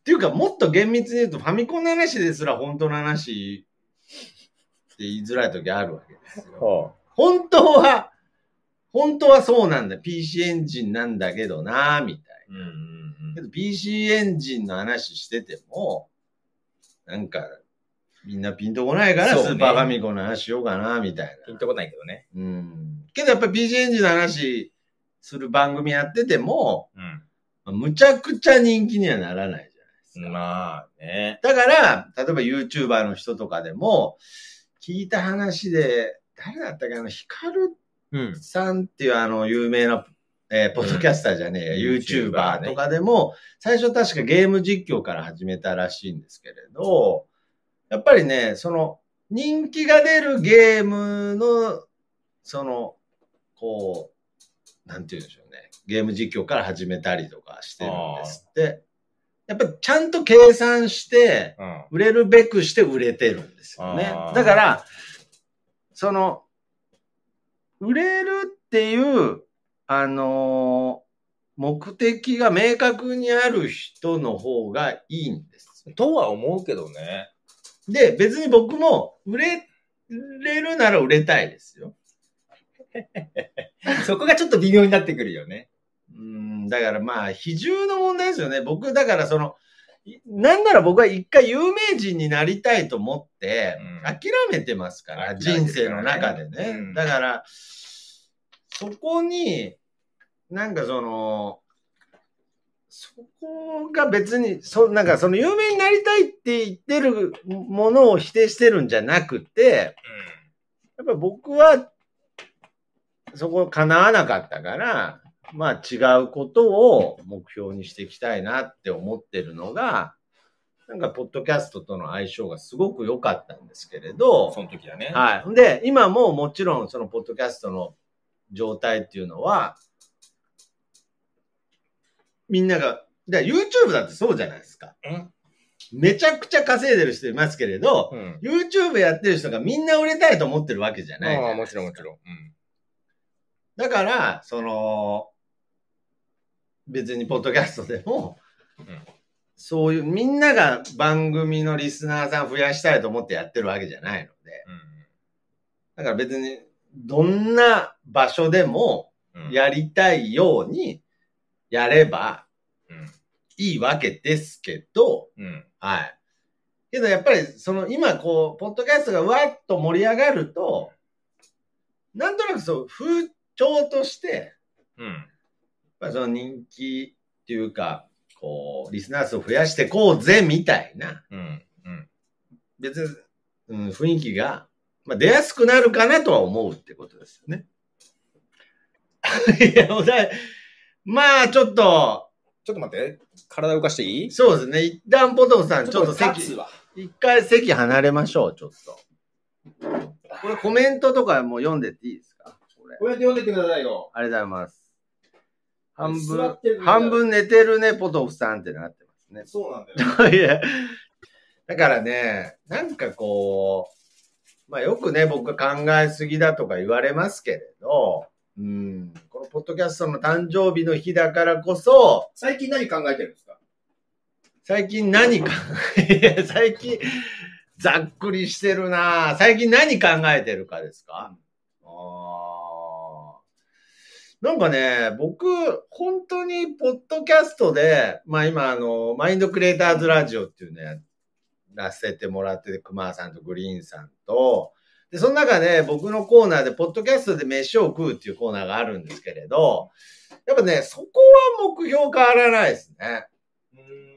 っていうかもっと厳密に言うとファミコンの話ですら本当の話って言いづらい時あるわけですよ。は本当は、本当はそうなんだ。PC エンジンなんだけどなみたいうんうんな。けど PC エンジンの話してても、なんか、みんなピンとこないから、スーパーファミコンの話しようかな、みたいピンとこないけどね。な。うん。けどやっぱり PC エンジンの話する番組やってても、うん。むちゃくちゃ人気にはならないじゃないですか。まあね。だから、例えば YouTuber の人とかでも、聞いた話で、誰だったっけあの、ヒカルうん。さんっていうあの、有名な、えーポッドキャスターじゃねえや、うん YouTuber とかでも、最初確かゲーム実況から始めたらしいんですけれど、やっぱりね、その、人気が出るゲームの、その、こう、なんて言うんでしょうね。ゲーム実況から始めたりとかしてるんですって。やっぱりちゃんと計算して、うん。売れるべくして売れてるんですよねだから、その、売れるっていう、あのー目的が明確にある人の方がいいんです。とは思うけどね。で、別に僕も売れれるなら売れたいですよ。[laughs] そこがちょっと微妙になってくるよね。うん、だからまあ、比重の問題ですよね。僕、だからその、いなんなら僕は一回有名人になりたいと思って、うん諦めてますから、諦め人生の中でね。うんだから、そこに、なんかその、そこが別に、そなんかその有名になりたいって言ってるものを否定してるんじゃなくて、やっぱり僕は、そこ叶わなかったから、まあ違うことを目標にしていきたいなって思ってるのが、なんか、ポッドキャストとの相性がすごく良かったんですけれど、その時だね。はい。で、今ももちろんそのポッドキャストの状態っていうのは、みんなが、だ YouTube だってそうじゃないですか。うんめちゃくちゃ稼いでる人いますけれど、うん。YouTube やってる人がみんな売れたいと思ってるわけじゃないもちろんもちろん。だから、その、別にポッドキャストでも、うんそういうみんなが番組のリスナーさん増やしたいと思ってやってるわけじゃないので、だから別にどんな場所でもうん。やりたいようにやればうん。いいわけですけど、うん。はい。けどやっぱりその今こう、ポッドキャストがわっと盛り上がると、なんとなくそう、風潮として、うん。やっぱりその人気っていうか、こう、リスナー数を増やしてこうぜ、みたいな、うん。うん。別に、うん、雰囲気が、まあ、出やすくなるかなとは思うってことですよね。[laughs] いや、もうだいまあ、ちょっと、ちょっと待って。体動かしていい？そうですね。一旦ポトフさん、ちょっと席。一回席離れましょう、ちょっと。これコメントとかも読んでっていいですか？これ。こうやって読んでってくださいよ。ありがとうございます。半座分半分寝てるね、ポトフさんってなってますね。そうなんだよ。[laughs] いや、だからね、なんかこう、まあよくね、僕が考えすぎだとか言われますけれど、うん、このポッドキャストの誕生日の日だからこそ、最近何考えてるんですか？最近何か、いや最近、ざっくりしてるな。最近何考えてるかですか、あー。なんかね、僕、本当にポッドキャストで、まあ今、あの、マインドクリエイターズラジオっていうね、出せてもらってて、熊さんとグリーンさんと、で、その中で僕のコーナーで、ポッドキャストで飯を食うっていうコーナーがあるんですけれど、やっぱね、そこは目標変わらないですね。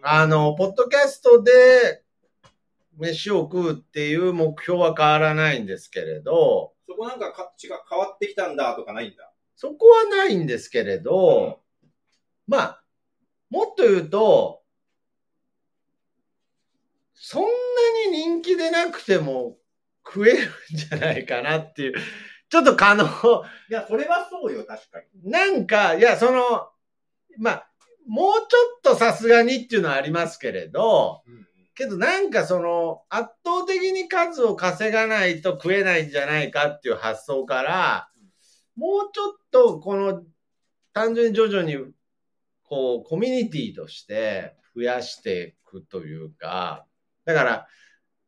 あの、ポッドキャストで飯を食うっていう目標は変わらないんですけれど、そこなんか価値が変わってきたんだとかないんだ？そこはないんですけれど、まあ、もっと言うと、そんなに人気でなくても食えるんじゃないかなっていう、[laughs] ちょっと可能、いや、それはそうよ、確かに。なんか、いや、その、まあ、もうちょっとさすがにっていうのはありますけれど、けどなんかその、圧倒的に数を稼がないと食えないんじゃないかっていう発想から、もうちょっとこの、単純に徐々に、こう、コミュニティとして増やしていくというか、だから、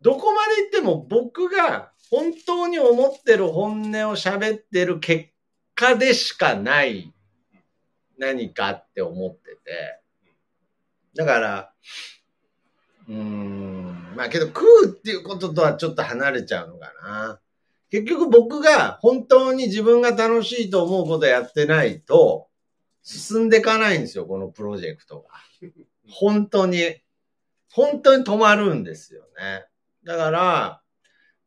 どこまで行っても僕が本当に思ってる本音を喋ってる結果でしかない何かって思ってて。だから、うーん、まあけど食うっていうこととはちょっと離れちゃうのかな。結局僕が本当に自分が楽しいと思うことやってないと進んでいかないんですよ、このプロジェクトが。本当に。本当に止まるんですよね。だから、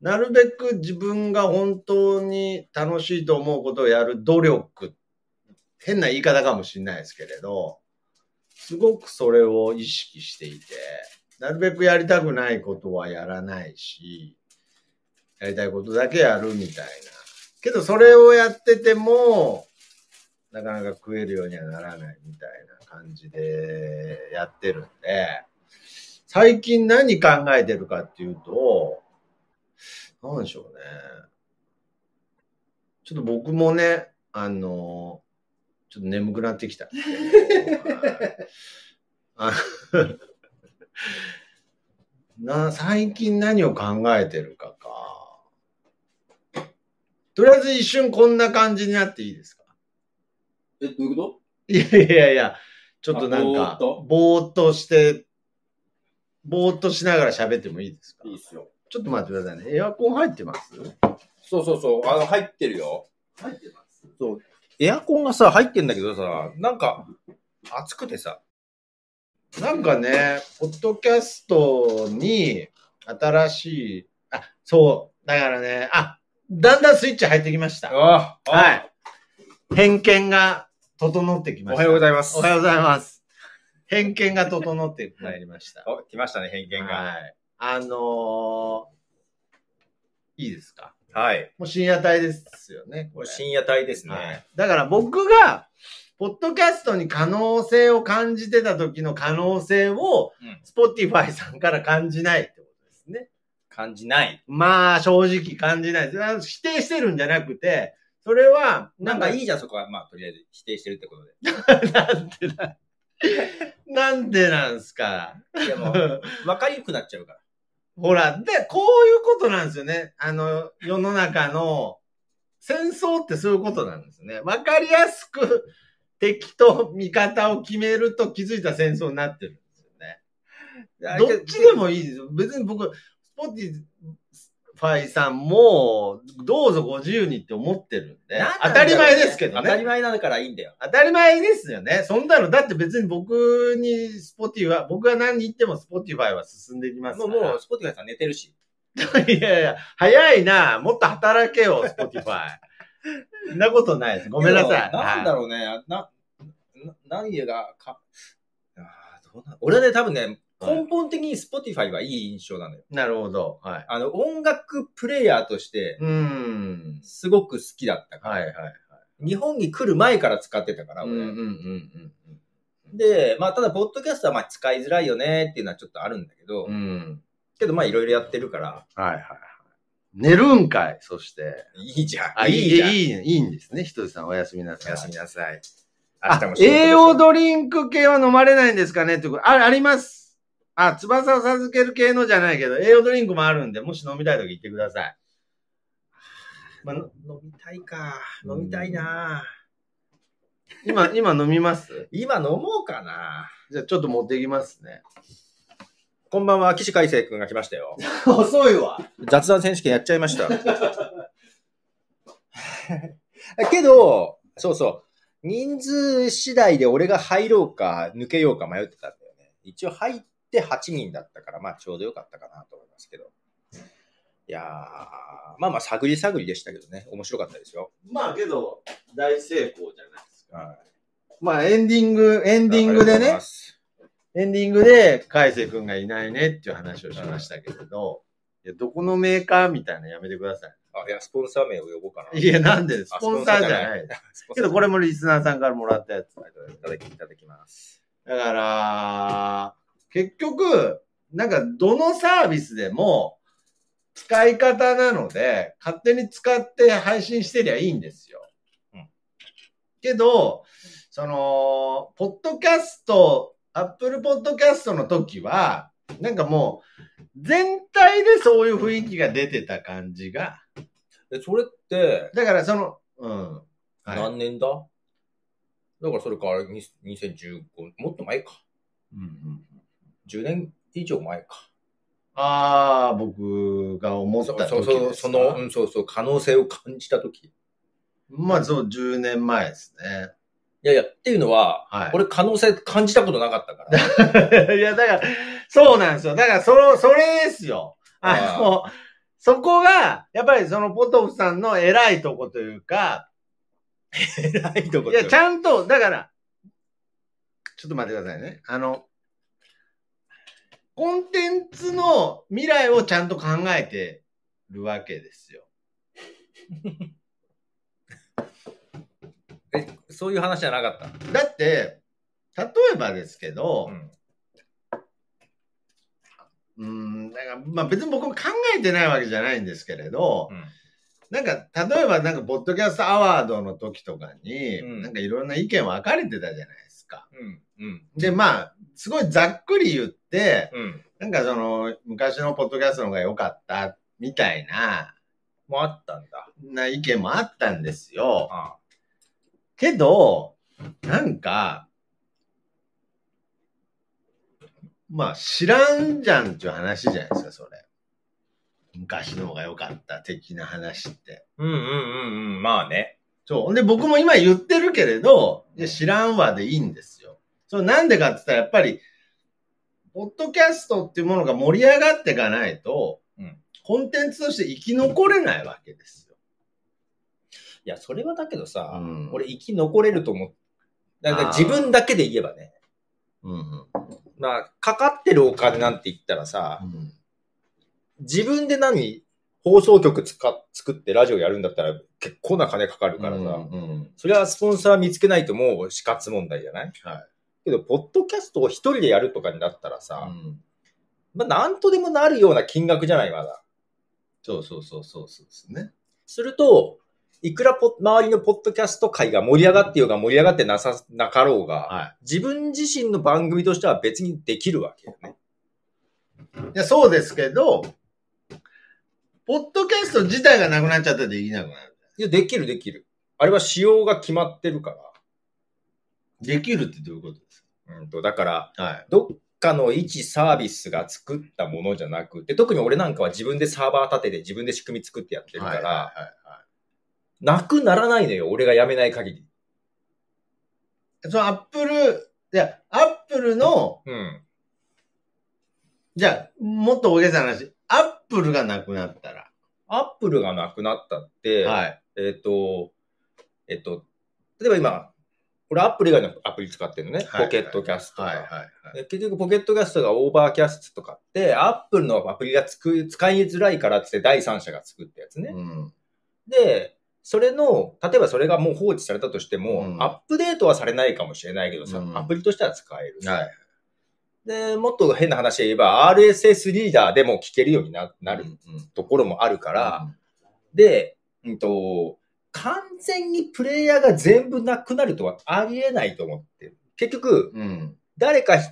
なるべく自分が本当に楽しいと思うことをやる努力、変な言い方かもしれないですけれど、すごくそれを意識していて、なるべくやりたくないことはやらないし、やりたいことだけやるみたいな。けどそれをやってても、なかなか食えるようにはならないみたいな感じでやってるんで、最近何考えてるかっていうと、なんでしょうね。ちょっと僕もね、あの、ちょっと眠くなってきた。[laughs] な最近何を考えてるかか。とりあえず一瞬こんな感じになっていいですか？え、どういうこいやいやいや、ちょっとなんかぼーっとして、ぼーっとしながら喋ってもいいですか？といいっすよ。ちょっと待ってくださいね。エアコン入ってます？そうそうそう。あの、入ってるよ。入ってます。そう。エアコンがさ、入ってんだけどさ、なんか、暑くてさ。なんかね、ポッドキャストに新しい、あ、そう、だからね、あ、だんだんスイッチ入ってきました。ああはい。偏見が整ってきました。おはようございます。おはようございます。偏見が整ってまいりました。[laughs] お、来ましたね、偏見が。はい。あのー、いいですか？はい。もう深夜帯ですよね。これ深夜帯ですね。はい。だから僕が、ポッドキャストに可能性を感じてた時の可能性を、うんスポティファイさんから感じないってことですね。感じない。まあ、正直感じないで。否定してるんじゃなくて、それは、いなんかいいじゃん、そこは。まあ、とりあえず否定してるってことで。[laughs] なんでな、[laughs] なんでなんすか？いや、もう、[laughs] わかりにくくなっちゃうから。ほら、で、こういうことなんですよね。あの、世の中の戦争ってそういうことなんですね。わかりやすく敵と味方を決めると気づいたら戦争になってるんですよね。どっちでもいいですよ。別に僕、スポティファイさんも、どうぞご自由にって思ってるんで、当たり前ですけど当たりね。前なんだからいいんだよ。当たり前ですよね。そんなの、だって別に僕にスポティファイ、僕が何言ってもスポティファイは進んでいきますもう、から。もう、スポティファイさん寝てるし。[laughs] いやいや、早いな。もっと働けよ、 Spotify。[laughs] そんなことないです。ごめんなさい。なんだはいろうね。な、な何がか、あーどうな俺はね、多分ね、はい根本的に Spotify はいい印象なのよ。なるほど。はい。あの、音楽プレイヤーとして、うーん。すごく好きだったから。はいはいはい。日本に来る前から使ってたから、俺。うんうんうんで、まあ、ただ、ポッドキャストはまあ使いづらいよねっていうのはちょっとあるんだけど、うん。うん。けどまあ、いろいろやってるから、はいはいはい。寝るんかい、そして。いいじゃん。あ、いい、じゃん。いい、いいんですね。ひとりさんおやすみなさい。おやすみなさい。あ明日も、栄養ドリンク系は飲まれないんですかねってこと。あ、あります。あ、翼を授ける系のじゃないけど、栄養ドリンクもあるんで、もし飲みたいとき言ってください。まあ、の飲みたいか。飲みたいな。今、今飲みます？今飲もうかな。じゃあちょっと持ってきますね。こんばんは、岸海生くんが来ましたよ。[laughs] 遅いわ。雑談選手権やっちゃいました。[laughs] けど、そうそう。人数次第で俺が入ろうか抜けようか迷ってたんだよね。一応入って8人だったから、まあちょうどよかったかなと思いますけど。いやー、まあまあ探り探りでしたけどね、面白かったですよ。まあけど、大成功じゃないですか。はい。まあエンディング、エンディングでね、エンディングで、海瀬くんがいないねっていう話をしましたけれど、いや、どこのメーカーみたいなのやめてくださあ、いや、スポンサー名を呼ぼうかな。い。いや、なんで、スポンサーじゃない。けどこれもリスナーさんからもらったやつ。いただき、いただきます。だから、結局、なんかどのサービスでも使い方なので、勝手に使って配信してりゃいいんですよ。うんけど、その、ポッドキャスト、アップルポッドキャストの時は、なんかもう、全体でそういう雰囲気が出てた感じが。え、それって、だからその、うん。はい何年だ、だからそれからに2015、もっと前か。うんうん10年以上前か。ああ、僕が思った時そうそう、ですかその、うん、そうそう、可能性を感じた時。まあそう、10年前ですね。いやいや、っていうのは、はい俺可能性感じたことなかったから。[laughs] いや、だから、そうなんですよ。だから、その、それですよ。あの、そこが、やっぱりそのポトフさんの偉いとこというか、[laughs] 偉いとこいや、ちゃんと、だから、ちょっと待ってくださいね。あの、コンテンツの未来をちゃんと考えてるわけですよ。[laughs] え、そういう話じゃなかった？だって、例えばですけど、うん。うーん、だから、まあ別に僕も考えてないわけじゃないんですけれど、うんなんか、例えばなんか、ポッドキャストアワードの時とかに、うんなんかいろんな意見分かれてたじゃないですか。うん。うん。で、まあ、すごいざっくり言って、うん。なんかその、昔のポッドキャストの方が良かった、みたいな、もうあったんだ。な意見もあったんですよ。あけど、なんか、まあ、知らんじゃんっていう話じゃないですか、それ。昔の方が良かった的な話って。うんうんうんうん。まあね。そう。で、僕も今言ってるけれど、知らんわでいいんですよ。それなんでかって言ったら、やっぱり、ポッドキャストっていうものが盛り上がっていかないと、うんコンテンツとして生き残れないわけですよ。いや、それはだけどさ、うん俺生き残れると思う。だから自分だけで言えばね。うんうんまあ、かかってるお金なんて言ったらさ、うん自分で何放送局つか作ってラジオやるんだったら結構な金かかるからさ、うんうんそれはスポンサー見つけないともう死活問題じゃない？はい。けど、ポッドキャストを一人でやるとかになったらさ、うんまあ、なんとでもなるような金額じゃない、まだ。そうそうそうそうそうですね。すると、いくらポ周りのポッドキャスト界が盛り上がってようが盛り上がってなさ、なかろうが、は自分自身の番組としては別にできるわけよね。い。いや、そうですけど、ポッドキャスト自体がなくなっちゃったらできなくなる。いや、できるできる。あれは仕様が決まってるから。できるってどういうことですうんと、だから、かはい。どっかの一サービスが作ったものじゃなくて、特に俺なんかは自分でサーバー立てて自分で仕組み作ってやってるから、はいはいはいはいなくならないのよ、俺が辞めない限り。そのアップル、いや、アップルの、うん。じゃあ、もっと大げさな話、アップルがなくなったら、アップルがなくなったって、はい。えっ、と、えっ、と、例えば今、俺アップル以外のアプリ使ってるのね。はい Pocket Casts とか。はいはいはい。で結局、 Pocket Casts が Overcast とかって、アップルのアプリがつく使いづらいからって第三者が作ったやつね。うん。で、それの、例えばそれがもう放置されたとしても、うんアップデートはされないかもしれないけどさ、うんアプリとしては使えるし、はい。で、もっと変な話で言えば、RSS リーダーでも聞けるようになるところもあるから、で、うんと、完全にプレイヤーが全部なくなるとはありえないと思ってる。結局、うん。誰かひ、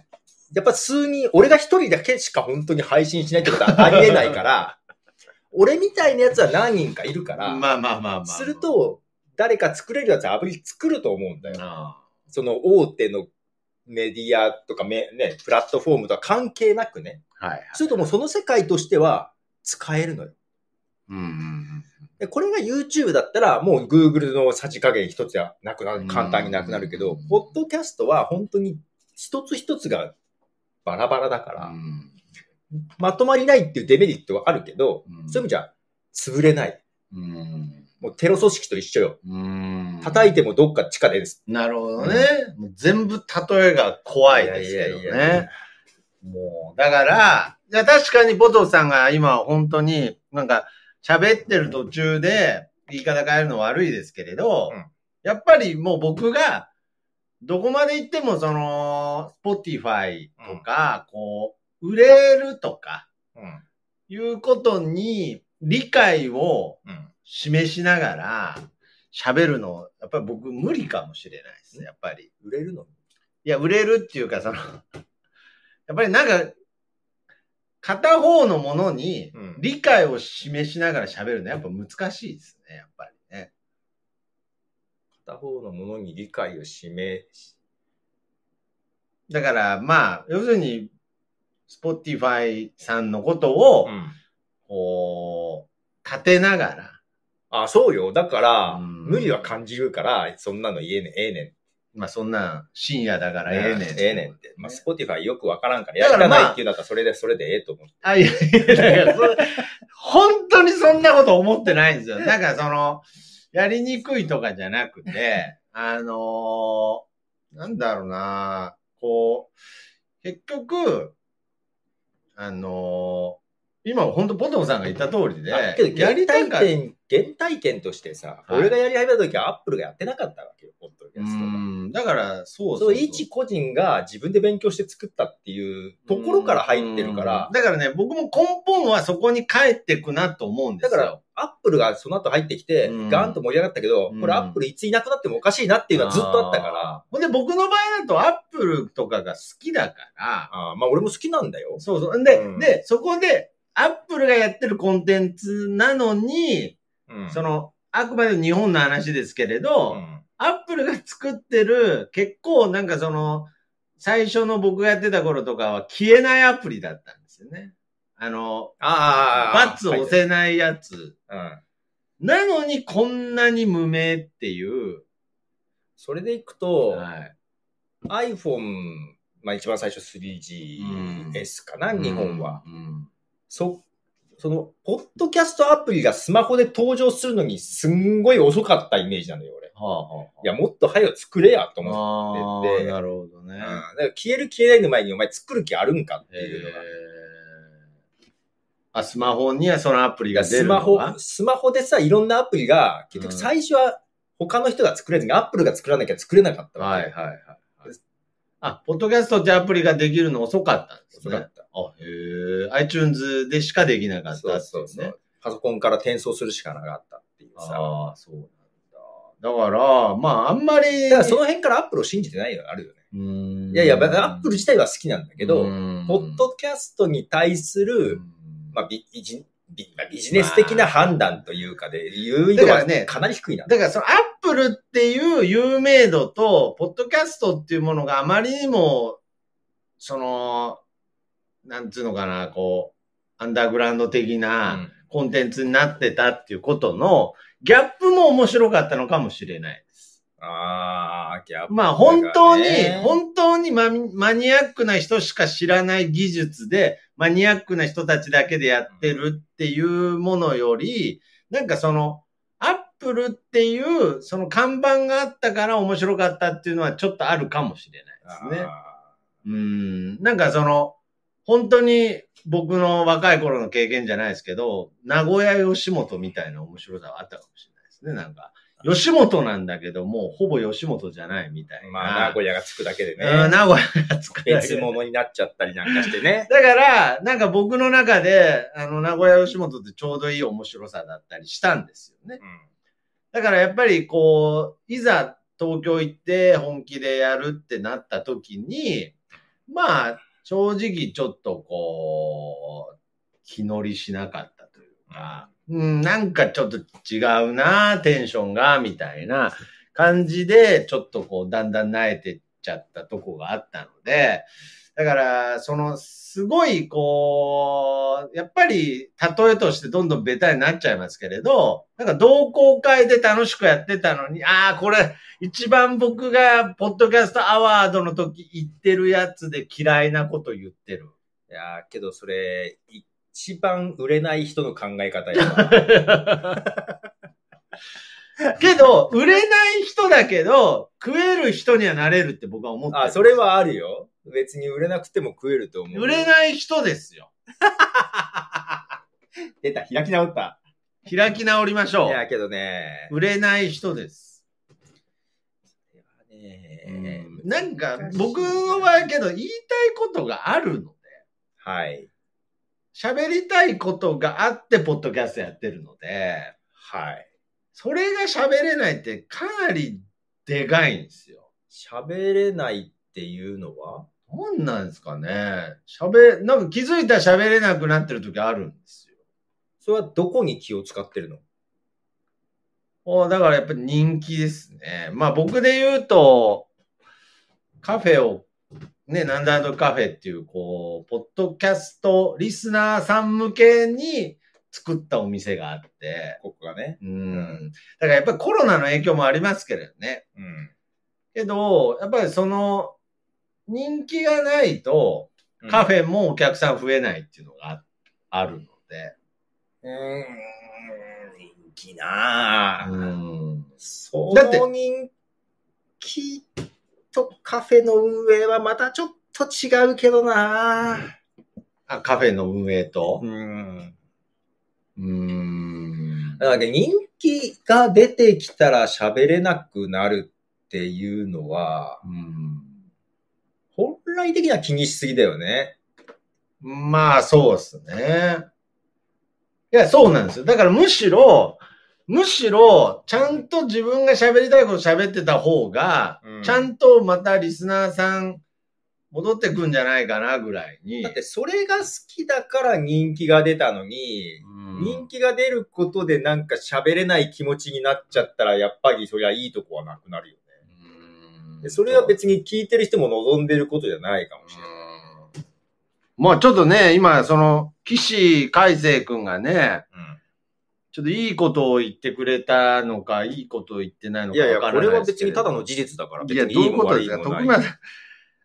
やっぱ数人、俺が一人だけしか本当に配信しないってことはありえないから、[laughs] 俺みたいなやつは何人かいるから、まあまあまあまあ。する、と、誰か作れるやつはアプリ作ると思うんだよ。あその大手のメディアとかめ、ね、プラットフォームとは関係なくね。あはいはい。するともうその世界としては使えるのよ。うんうんでこれが YouTube だったら、もう Google のさじ加減一つはなくなる、簡単になくなるけどうん、ポッドキャストは本当に一つ一つがバラバラだかうら、ん。まとまりないっていうデメリットはあるけど、うんそういう意味じゃ、潰れない。うん。もうテロ組織と一緒よ。うん。叩いてもどっか地下でです。なるほどね。もう全部例えが怖いですけどいやいやいやね。もう、だから、いや確かにボトさんが今本当になんか喋ってる途中で言い方変えるの悪いですけれど、うんやっぱりもう僕がどこまで行ってもその、Spotify とか、こう、売れるとかうん。いうことに理解をうん。示しながら喋るの、やっぱり僕無理かもしれないですね、やっぱり。売れるの？いや、売れるっていうか、その、やっぱりなんか、片方のものにうん理解を示しながら喋るのはやっぱ難しいですね、やっぱりね。片方のものに理解を示し、だから、まあ、要するに、Spotify さんのことを、ん。こう、立てながら、あ、そうよ。だから、うん無理は感じるから、そんなの言えねえ、ええねん。まあそんな深夜だからええねん。ええねんって。まあ、 Spotify よくわからんから、やりたないっていうんだったらそれで、それでええと思う。あ、いやいや、だから本当にそんなこと思ってないんですよ。なんかその、やりにくいとかじゃなくて、あのーなんだろうな、こう、結局、あのー今本当ポトフさんが言った通りで、あけど、やり原たか体験、原体験としてさ、はい俺がやり始めた時はアップルがやってなかったわけよ、ポッドキうャストが。ん、だから、そうそう、一個人が自分で勉強して作ったっていうところから入ってるから。うん、だからね、僕も根本はそこに帰ってくなと思うんですよ。だから、アップルがその後入ってきて、うん。ガーンと盛り上がったけど、うん。これアップルいついなくなってもおかしいなっていうのはずっとあったから、ほんで、僕の場合だとアップルとかが好きだから、あーまあ俺も好きなんだよ。そうそう。で、うん。で、そこで、アップルがやってるコンテンツなのに、うん。その、あくまで日本の話ですけれど、うんアップルが作ってる、結構なんかその、最初の僕がやってた頃とかは消えないアプリだったんですよね。あの、ああ、バツ押せないやつ。うん。なのにこんなに無名っていう。それでいくと、はい。iPhone、まあ一番最初 3GS かな、日本は。うん。そ、その、ポッドキャストアプリがスマホで登場するのにすんごい遅かったイメージなのよ、俺。はあ、はあ、いや、もっと早く作れやと思あっててあ、なるほどね。うん。だから消える消えないの前にお前作る気あるんかっていうのが。えあ、スマホにはそのアプリが出スマホスマホでさ、いろんなアプリが、結局最初は他の人が作れずに、アップルが作らなきゃ作れなかったわけ。はいはいはいはい。あ、ポッドキャストってアプリができるの遅かったんですね。遅かった。あ、へえ。iTunes でしかできなかったっていそうそうそうね。。パソコンから転送するしかなかったっていうさ。ああ、そうなんだ。だから、まあ、あんまり。だからその辺からアップルを信じてないのがあるよね。うーんいやいや、アップル自体は好きなんだけど、うんポッドキャストに対すうる、んまあビビジビまあビジネス的な判断というかで、いうのはだからねかなり低いな。だから、そのアップルっていう有名度と、ポッドキャストっていうものがあまりにも、その、なんつうのかな、こう、アンダーグラウンド的うなんコンテンツになってたっていうことの、ギャップも面白かったのかもしれないです。ああ、ギャップ、まあ本当に、ね本当にママニアックな人しか知らない技術で、マニアックな人たちだけでやってるっていうものより、なんかその、アップルっていう、その看板があったから面白かったっていうのはちょっとあるかもしれないですね。あうん。なんかその、本当に僕の若い頃の経験じゃないですけど、名古屋吉本みたいな面白さはあったかもしれないですね。なんか、吉本なんだけど、もうほぼ吉本じゃないみたいな。ーまあ、名古屋がつくだけでね。うん、名古屋が作るだけ別物になっちゃったりなんかしてね。だから、なんか僕の中で、あの、名古屋吉本ってちょうどいい面白さだったりしたんですよね。だからやっぱりこう、いざ東京行って本気でやるってなった時に、まあ、正直ちょっとこう、気乗りしなかったというか、うん、うんなんかちょっと違うな、テンションが、みたいな感じで、ちょっとこう、だんだん慣れてっちゃったとこがあったので、だから、その、すごい、こう、やっぱり、例えとしてどんどんベタになっちゃいますけれど、なんか同好会で楽しくやってたのに、ああ、これ、一番僕が、ポッドキャストアワードの時言ってるやつで嫌いなこと言ってる。いやけどそれ、一番売れない人の考え方やわ。[laughs] けど、売れない人だけど、食える人にはなれるって僕は思ってる。あ、それはあるよ。別に売れなくても食えると思う。売れない人ですよ。[laughs] 出た、開き直った。開き直りましょいや、けどね。う。売れない人です。ねなんか、僕はけど言いたいことがあるので、はい。喋りたいことがあって、ポッドキャストやってるので、はい。それが喋れないってかなりでかいんですよ。喋れないっていうのは？なんなんですかね。喋、なんか気づいたら喋れなくなってる時あるんですよ。それはどこに気を使ってるの？おだからやっぱり人気ですね。まあ僕で言うと、カフェを、ね、なんだとカフェっていう、こう、ポッドキャストリスナーさん向けに作ったお店があって、ここがね。うん。だからやっぱりコロナの影響もありますけれどね。うん。けど、やっぱりその、人気がないと、カフェ。ェもお客さん増えないっていうのがああるので。うーん。人気なぁ。うん。そだっての人気とカフェの運営はまたちょっと違うけどなぁ。あ、カフェの運営と？う。ん。うーん。だからね人気が出てきたら喋れなくなるっていうのは、うん本来的には気にしすぎだよね。まあ、そうですね。いや、そうなんですよ。だからむしろ、むしろ、ちゃんと自分が喋りたいこと喋ってた方が、うんちゃんとまたリスナーさん戻ってくんじゃないかなぐらいに。だってそれが好きだから人気が出たのに、うん人気が出ることでなんか喋れない気持ちになっちゃったら、やっぱりそりゃいいとこはなくなるよね。うんでそれは別に聞いてる人も望んでることじゃないかもしれない。うんまあちょっとね、今、その、岸海生くんがね、ちょっといいことを言ってくれたのか、いいことを言ってないのいやいや、かわからこれは別にただの事実だから。いや、別どういうことですか？徳松、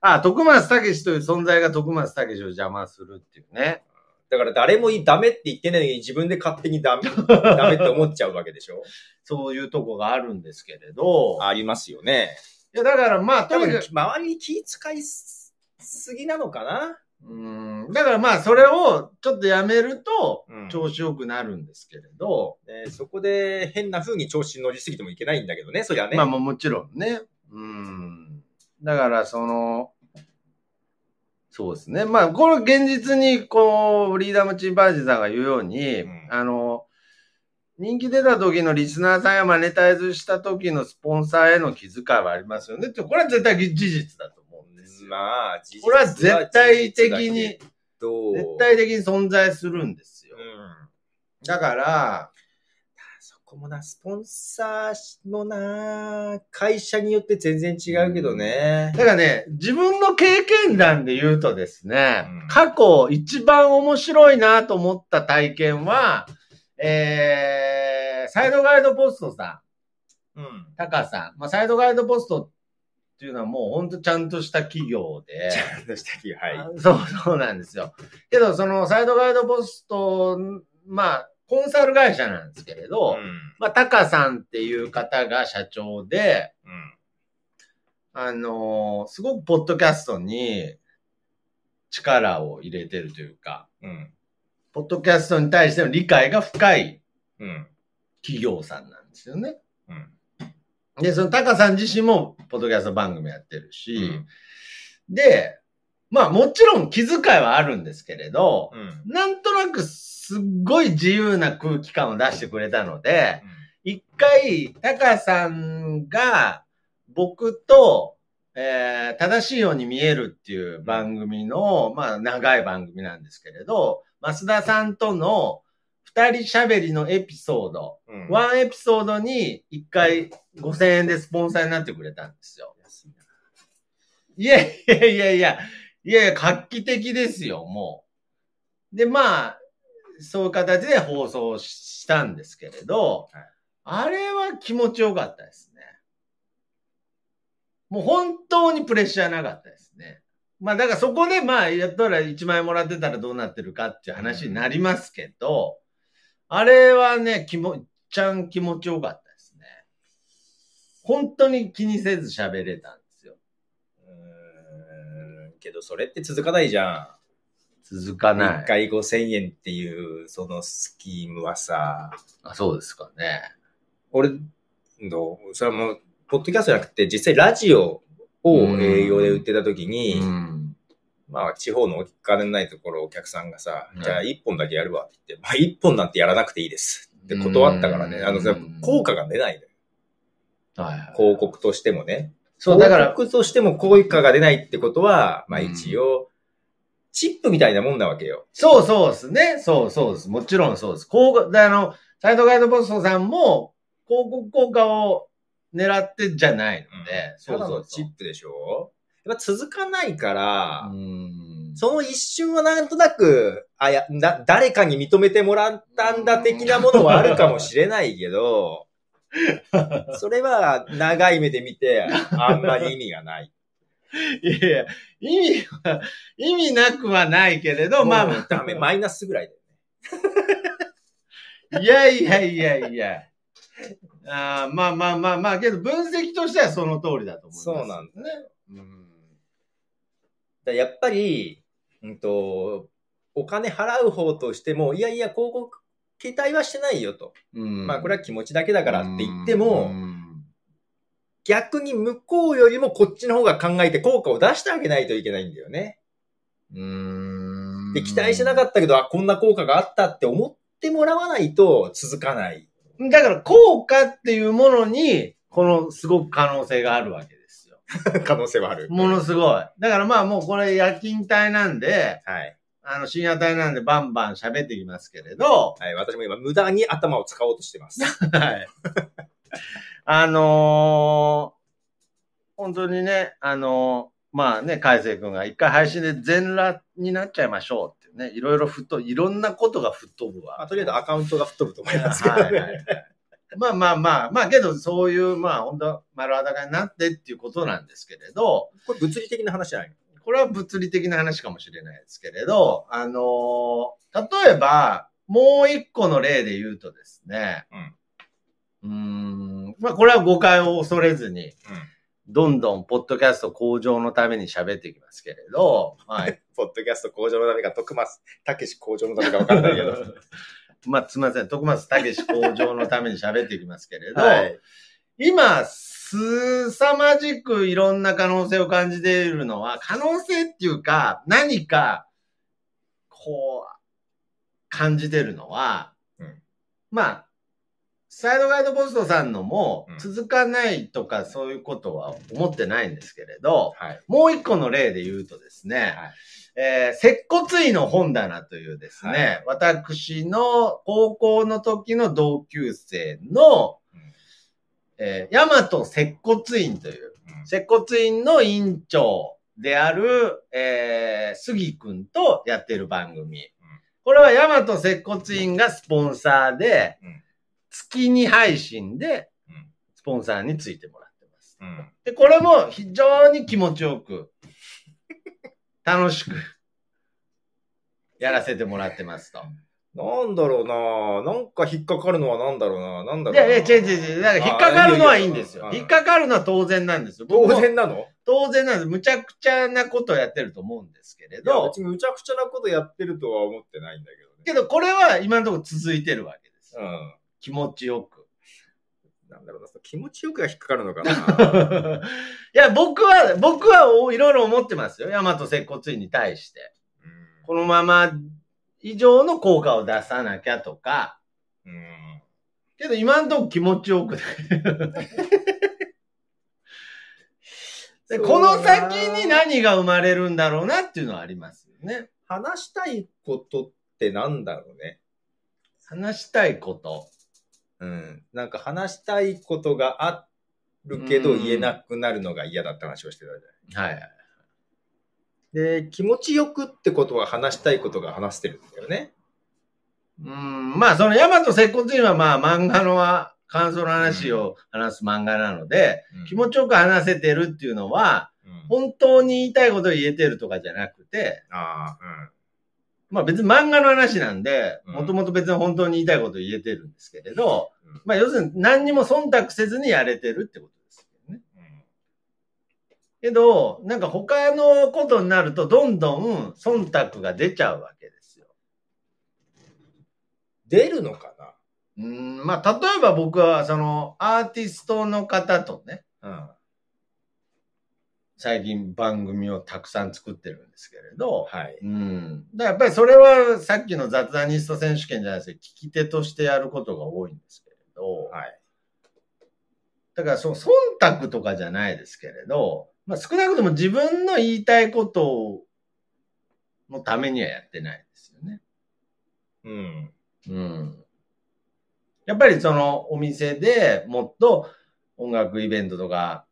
あ、徳松たけしという存在が徳松たけしを邪魔するっていうね。だから誰もダメって言ってないのに自分で勝手にダメ、[laughs] ダメって思っちゃうわけでしょ？そういうとこがあるんですけれど。ありますよね。いや、だからまあ、と多分にかく、周りに気遣いすすぎなのかな？うん、だからまあ、それをちょっとやめるとうん、調子よくなるんですけれど、ねそこで変な風に調子に乗りすぎてもいけないんだけどね、そりゃね。まあもうもちろんね。うん。だから、その、そうですね。まあ、これ現実に、こう、リーダームチンパンジーさんが言うように、うんあの、人気出た時のリスナーさんやマネタイズした時のスポンサーへの気遣いはありますよねって、これは絶対事実だとですよ。まあ、これは絶対的に、絶対的に存在するんですよう。ん。だから、そこもな、スポンサーもな、会社によって全然違うけどね。だからね、自分の経験談で言うとですね、うん過去一番面白いなと思った体験は、えー、サイドガイドポストさん、うん。タカさん、まあ、サイドガイドポストっていうのはもうほんとちゃんとした企業で、ちゃんとした気はい。あそうそうなんですよ。けど、そのサイドガイドポスト、まあ、コンサル会社なんですけれど、うん。まあ、タカさんっていう方が社長で、うん。あのーすごくポッドキャストに力を入れてるというか、うん。ポッドキャストに対しての理解が深いうん。企業さんなんですよね。うん。で、そのタカさん自身もポッドキャスト番組やってるし、うんで、まあもちろん気遣いはあるんですけれど、うん。なんとなくすっごい自由な空気感を出してくれたので、一回、タカさんが僕と、えー正しいように見えるっていう番組の、まあ長い番組なんですけれど、増田さんとの二人喋りのエピソード、うん。ワンエピソードに一回5000円でスポンサーになってくれたんですよ。いやいやいやいや、いやいや、画期的ですよ、もう。で、まあ、そういう形で放送したんですけれど、はいあれは気持ちよかったですね。もう本当にプレッシャーなかったですね。まあだからそこでまあやったら1万円もらってたらどうなってるかっていう話になりますけど、あれはね、気も、ちゃん気持ちよかったですね。本当に気にせず喋れたんですよ。うーんけど、それって続かないじゃん。続かない。1回5000円っていう、そのスキームはさ、あそうですかね。俺、どう？それはもう、ポッドキャストじゃなくて、実際ラジオを営業で売ってた時に、うん。まあ、地方のお金のないところお客さんがさ、うんじゃあ1本だけやるわって言って、まあ1本なんてやらなくていいですって断ったからね、うんあのさ、効果が出ないのよ。広告としてもね。そう、だから、広告としても効果が出ないってことは、まあうん一応、チップみたいなもんなわけよ。そうそうですね。そうそうです。もちろんそうです。広告、で、あの、サイトガイドポストさんも、広告効果を狙ってじゃないので、ただのチップでしょやっぱ続かないから、うん。その一瞬はなんとなく、あ、や、な、誰かに認めてもらったんだ的なものはあるかもしれないけど、[laughs] それは長い目で見て、あんまり意味がない。[laughs] いやいや、意味は、意味なくはないけれど、まあまもうダメ、マイナスぐらいだよあ、[laughs] いやいやいやいや。あーまあまあまあまあ、けど分析としてはその通りだと思います。そうなんだね。うん。だやっぱり、うんと、お金払う方としても、いやいや、広告、期待はしてないよと。うんまあ、これは気持ちだけだからって言ってうも、ん逆に向こうよりもこっちの方が考えて効果を出してあげないといけないんだよね。うん。で、期待してなかったけど、あ、こんな効果があったって思ってもらわないと続かない。だから効果っていうものに、このすごく可能性があるわけ。[laughs] 可能性はある。ものすごい。だからまあもうこれ夜勤帯なんで、はい。あの深夜帯なんでバンバン喋ってきますけれど、はい。私も今、無駄に頭を使おうとしてます。[laughs] はい。あのー本当にね、あのーまあね、海星君が一回配信で全裸になっちゃいましょうってね、いろいろ吹っ飛ぶ、いろんなことが吹っ飛ぶわ。まあ、とりあえずアカウントが吹っ飛ぶと思いますけど、ね。はいはいはいまあまあまあ、まあけどそういう、まあ本当丸裸になってっていうことなんですけれど、これ物理的な話じゃないの？これは物理的な話かもしれないですけれど、あのー例えば、もう一個の例で言うとですね、うーん、まあこれは誤解を恐れずに、どんどんポッドキャスト向上のために喋っていきますけれど、はい。[laughs] ポッドキャスト向上のためか、徳松、たけし向上のためか分かんないけど。[laughs] まあすみません、徳松武史向上のために喋っていきますけれど、はい。今、すさまじくいろんな可能性を感じているのは、可能性っていうか、何か、こう、感じてるのは、うんまあ、サイドガイドポストさんのもうん。続かないとかそういうことは思ってないんですけれど、はい。もう一個の例で言うとですね、えー接骨院の本棚というですね、私の高校の時の同級生の、うん。えー、大和接骨院という、接骨院の院長である、えー、杉くんとやってる番組。これは大和接骨院がスポンサーで、うん月に配信でうん、スポンサーについてもらってます。うん。で、これも非常に気持ちよく、楽しく、やらせてもらってますと。なんだろうななんか引っかかるのはなんだろうななんだいろうなやいや、違う違う違う。だから引っかかるのはいいんですよ引っかかるのは当然なんですよ。当然なの？当然なんです。むちゃくちゃなことをやってると思うんですけれど、別にむちゃくちゃなことやってるとは思ってないんだけどね。けどこれは今のところ続いてるわけです。うん。気持ちよく。なんだろうな、その気持ちよくが引っかかるのかな。[laughs] いや、僕は、僕はいろいろ思ってますよ。大和接骨院に対して。うんこのまま以上の効果を出さなきゃとか、うん。けど今んとこ気持ちよくて。[laughs] でこの先に何が生まれるんだろうなっていうのはありますよね。話したいことってなんだろうね。話したいこと。うん。なんか話したいことがあるけどうん言えなくなるのが嫌だって話をしてたじゃない。はいはい。で、気持ちよくってことは話したいことが話してるんだよね。うん、まあ、その、ヤマト接骨院はまあ、漫画のは、感想の話を話す漫画なので、うん気持ちよく話せてるっていうのは、うん本当に言いたいことを言えてるとかじゃなくて、ああ、まあ別に漫画の話なんで、うんもともと別に本当に言いたいことを言えてるんですけれど、うんまあ要するに何にも忖度せずにやれてるってことですよね。うん。うんけど、なんか他のことになるとどんどん忖度が出ちゃうわけですよ。出るのかうん、まあ例えば僕はそのアーティストの方とね、な最近番組をたくさん作ってるんですけれど、はい。うん。だやっぱりそれはさっきの雑談ニスト選手権じゃないですけど、聞き手としてやることが多いんですけれど、はい。だからそう、忖度とかじゃないですけれど、まあ少なくとも自分の言いたいことのためにはやってないですよね。うん。うん。やっぱりそのお店でもっと音楽イベントとか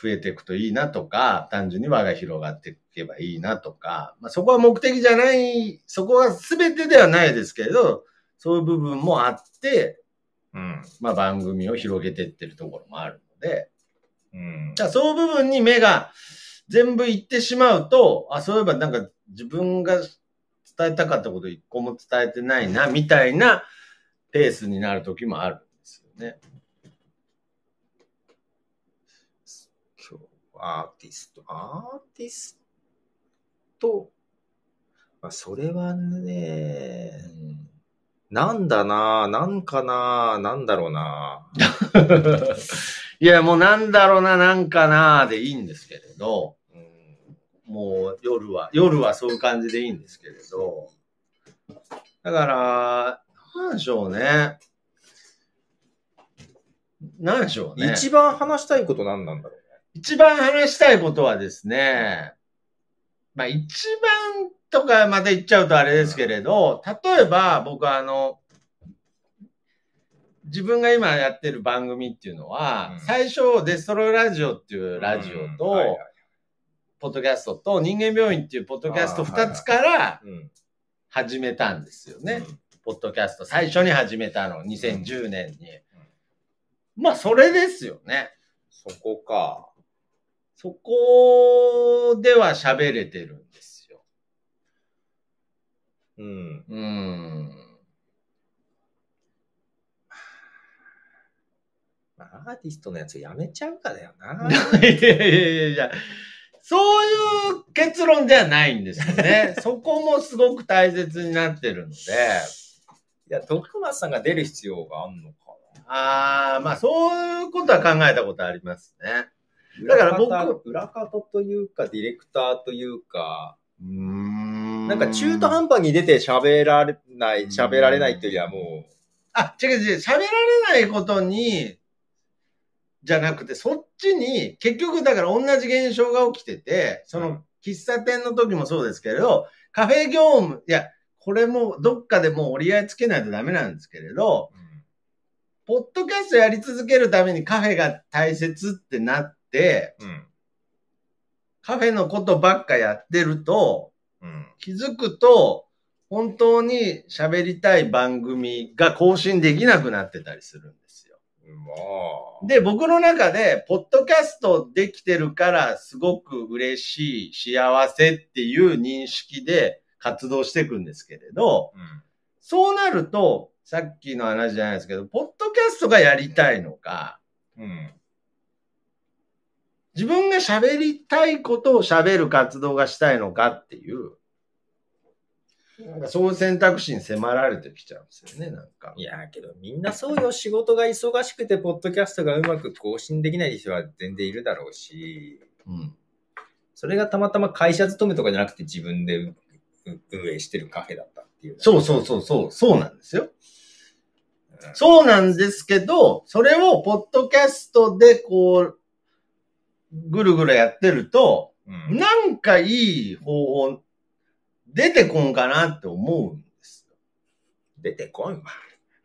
増えていくといいなとか、単純に輪が広がっていけばいいなとか、まあそこは目的じゃない、そこは全てではないですけれど、そういう部分もあって、うん。まあ番組を広げていってるところもあるので、うん。じゃあそういう部分に目が全部いってしまうと、あ、そういえばなんか自分が伝えたかったこと一個も伝えてないな、みたいなペースになる時もあるんですよね。今日、アーティスト、アーティスト、まあ、それはね、なんだな、なんかな、なんだろうな。[laughs] いや、もうなんだろうな、なんかな、でいいんですけれど、うんもう夜は、夜はそういう感じでいいんですけれど、だから、なんでしょうね。なんでしょうね。一番話したいこと何なんだろうね。一番話したいことはですね、まあ一番とかまた言っちゃうとあれですけれど、例えば僕はあの、自分が今やってる番組っていうのは、うん最初デストロイラジオっていうラジオと、うんはいはいポッドキャストと人間病院っていうポッドキャストあーはい2つからうん始めたんですよね。うんポッドキャスト最初に始めたの、2010年に。まあそれですよね。そこか。そこでは喋れてるんですよ。うん。うーん。まあアーティストのやつやめちゃうかだよな。[laughs] いやいやいやいや、そういう結論ではないんですよね。[laughs] そこもすごく大切になってるので、いや、徳松さんが出る必要があんのかああ、まあそういうことは考えたことありますね。な。だから僕裏方裏方というか、ディレクターというか、うーん。なんか中途半端に出て喋られない、喋られないっていうよりはもあ、違う違う、喋られないことに、じゃなくて、そっちに、結局だから同じ現象が起きてて、そうん。の喫茶店の時もそうですけれど、カフェ業務、いや、これもどっかでもう折り合いつけないとダメなんですけれど、う、ポッドキャストやり続けるためにカフェが大切ってなって、うん。カフェのことばっかやってると、うん。気づくと、本当に喋りたい番組が更新できなくなってたりするんですよ。まあ。で、僕の中で、ポッドキャストできてるから、すごく嬉しい、幸せっていう認識で活動していくんですけれど、うん。そうなると、さっきの話じゃないですけど、ポッドキャストがやりたいのか、うん。自分が喋りたいことを喋る活動がしたいのかっていう、なんかそういう選択肢に迫られてきちゃうんですよね、なんか。いや、けどみんなそうよ。仕事が忙しくて、ポッドキャストがうまく更新できない人は全然いるだろうし、うん。それがたまたま会社勤めとかじゃなくて自分で運営してるカフェだったっていう。そうそうそうそう、そうなんですよ。うんそうなんですけど、それをポッドキャストでこう、ぐるぐるやってると、うん。なんかいい方法、出てこんかなって思うんですよ。出てこんわ。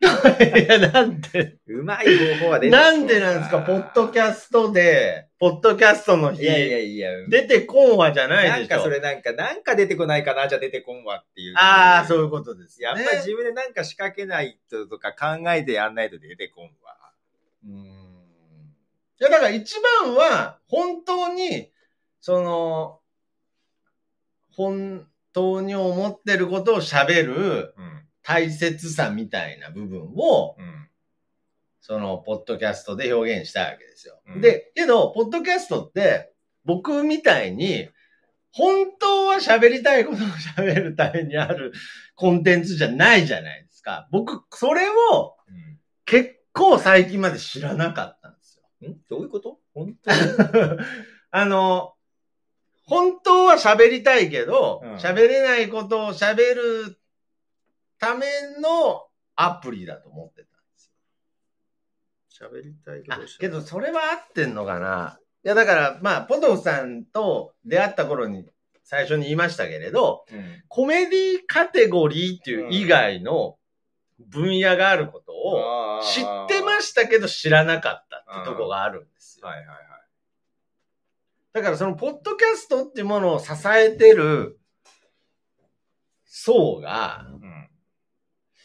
[laughs] いや、なんで、うまい方法は出てこなんでなんですか、ポッドキャストで、ポッドキャストの日、いやいやいや。出てこんわじゃないでしょ。なんかそれなんか、なんか出てこないかな、じゃあ出てこんわっていう。ああ、そういうことです、ね。やっぱり自分でなんか仕掛けないととか考えてやんないと出てこんわ。うーん。いや、だから一番は、本当に、その、本当に思ってることを喋るうん。大切さみたいな部分を、うん。その、ポッドキャストで表現したわけですよ。うんで、けど、ポッドキャストって、僕みたいに、本当は喋りたいことを喋るためにあるコンテンツじゃないじゃないですか。僕、それを結構最近まで知らなかったん？どういうこと？本当に？[laughs] あの、本当は喋りたいけどうん、喋、れないことを喋るためのアプリだと思ってたんですよ。喋りたいけあど、けどそれは合ってんのかな？いや、だから、まあ、ポトフさんと出会った頃に最初に言いましたけれど、うん。コメディカテゴリーっていう以外の分野があることを知ってましたけど知らなかったってとこがあるんですよ。はいはいはい。だからそのポッドキャストっていうものを支えてる層が、うん。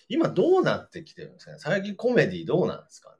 今どうなってきてるんですかね？最近コメディどうなんですか？ね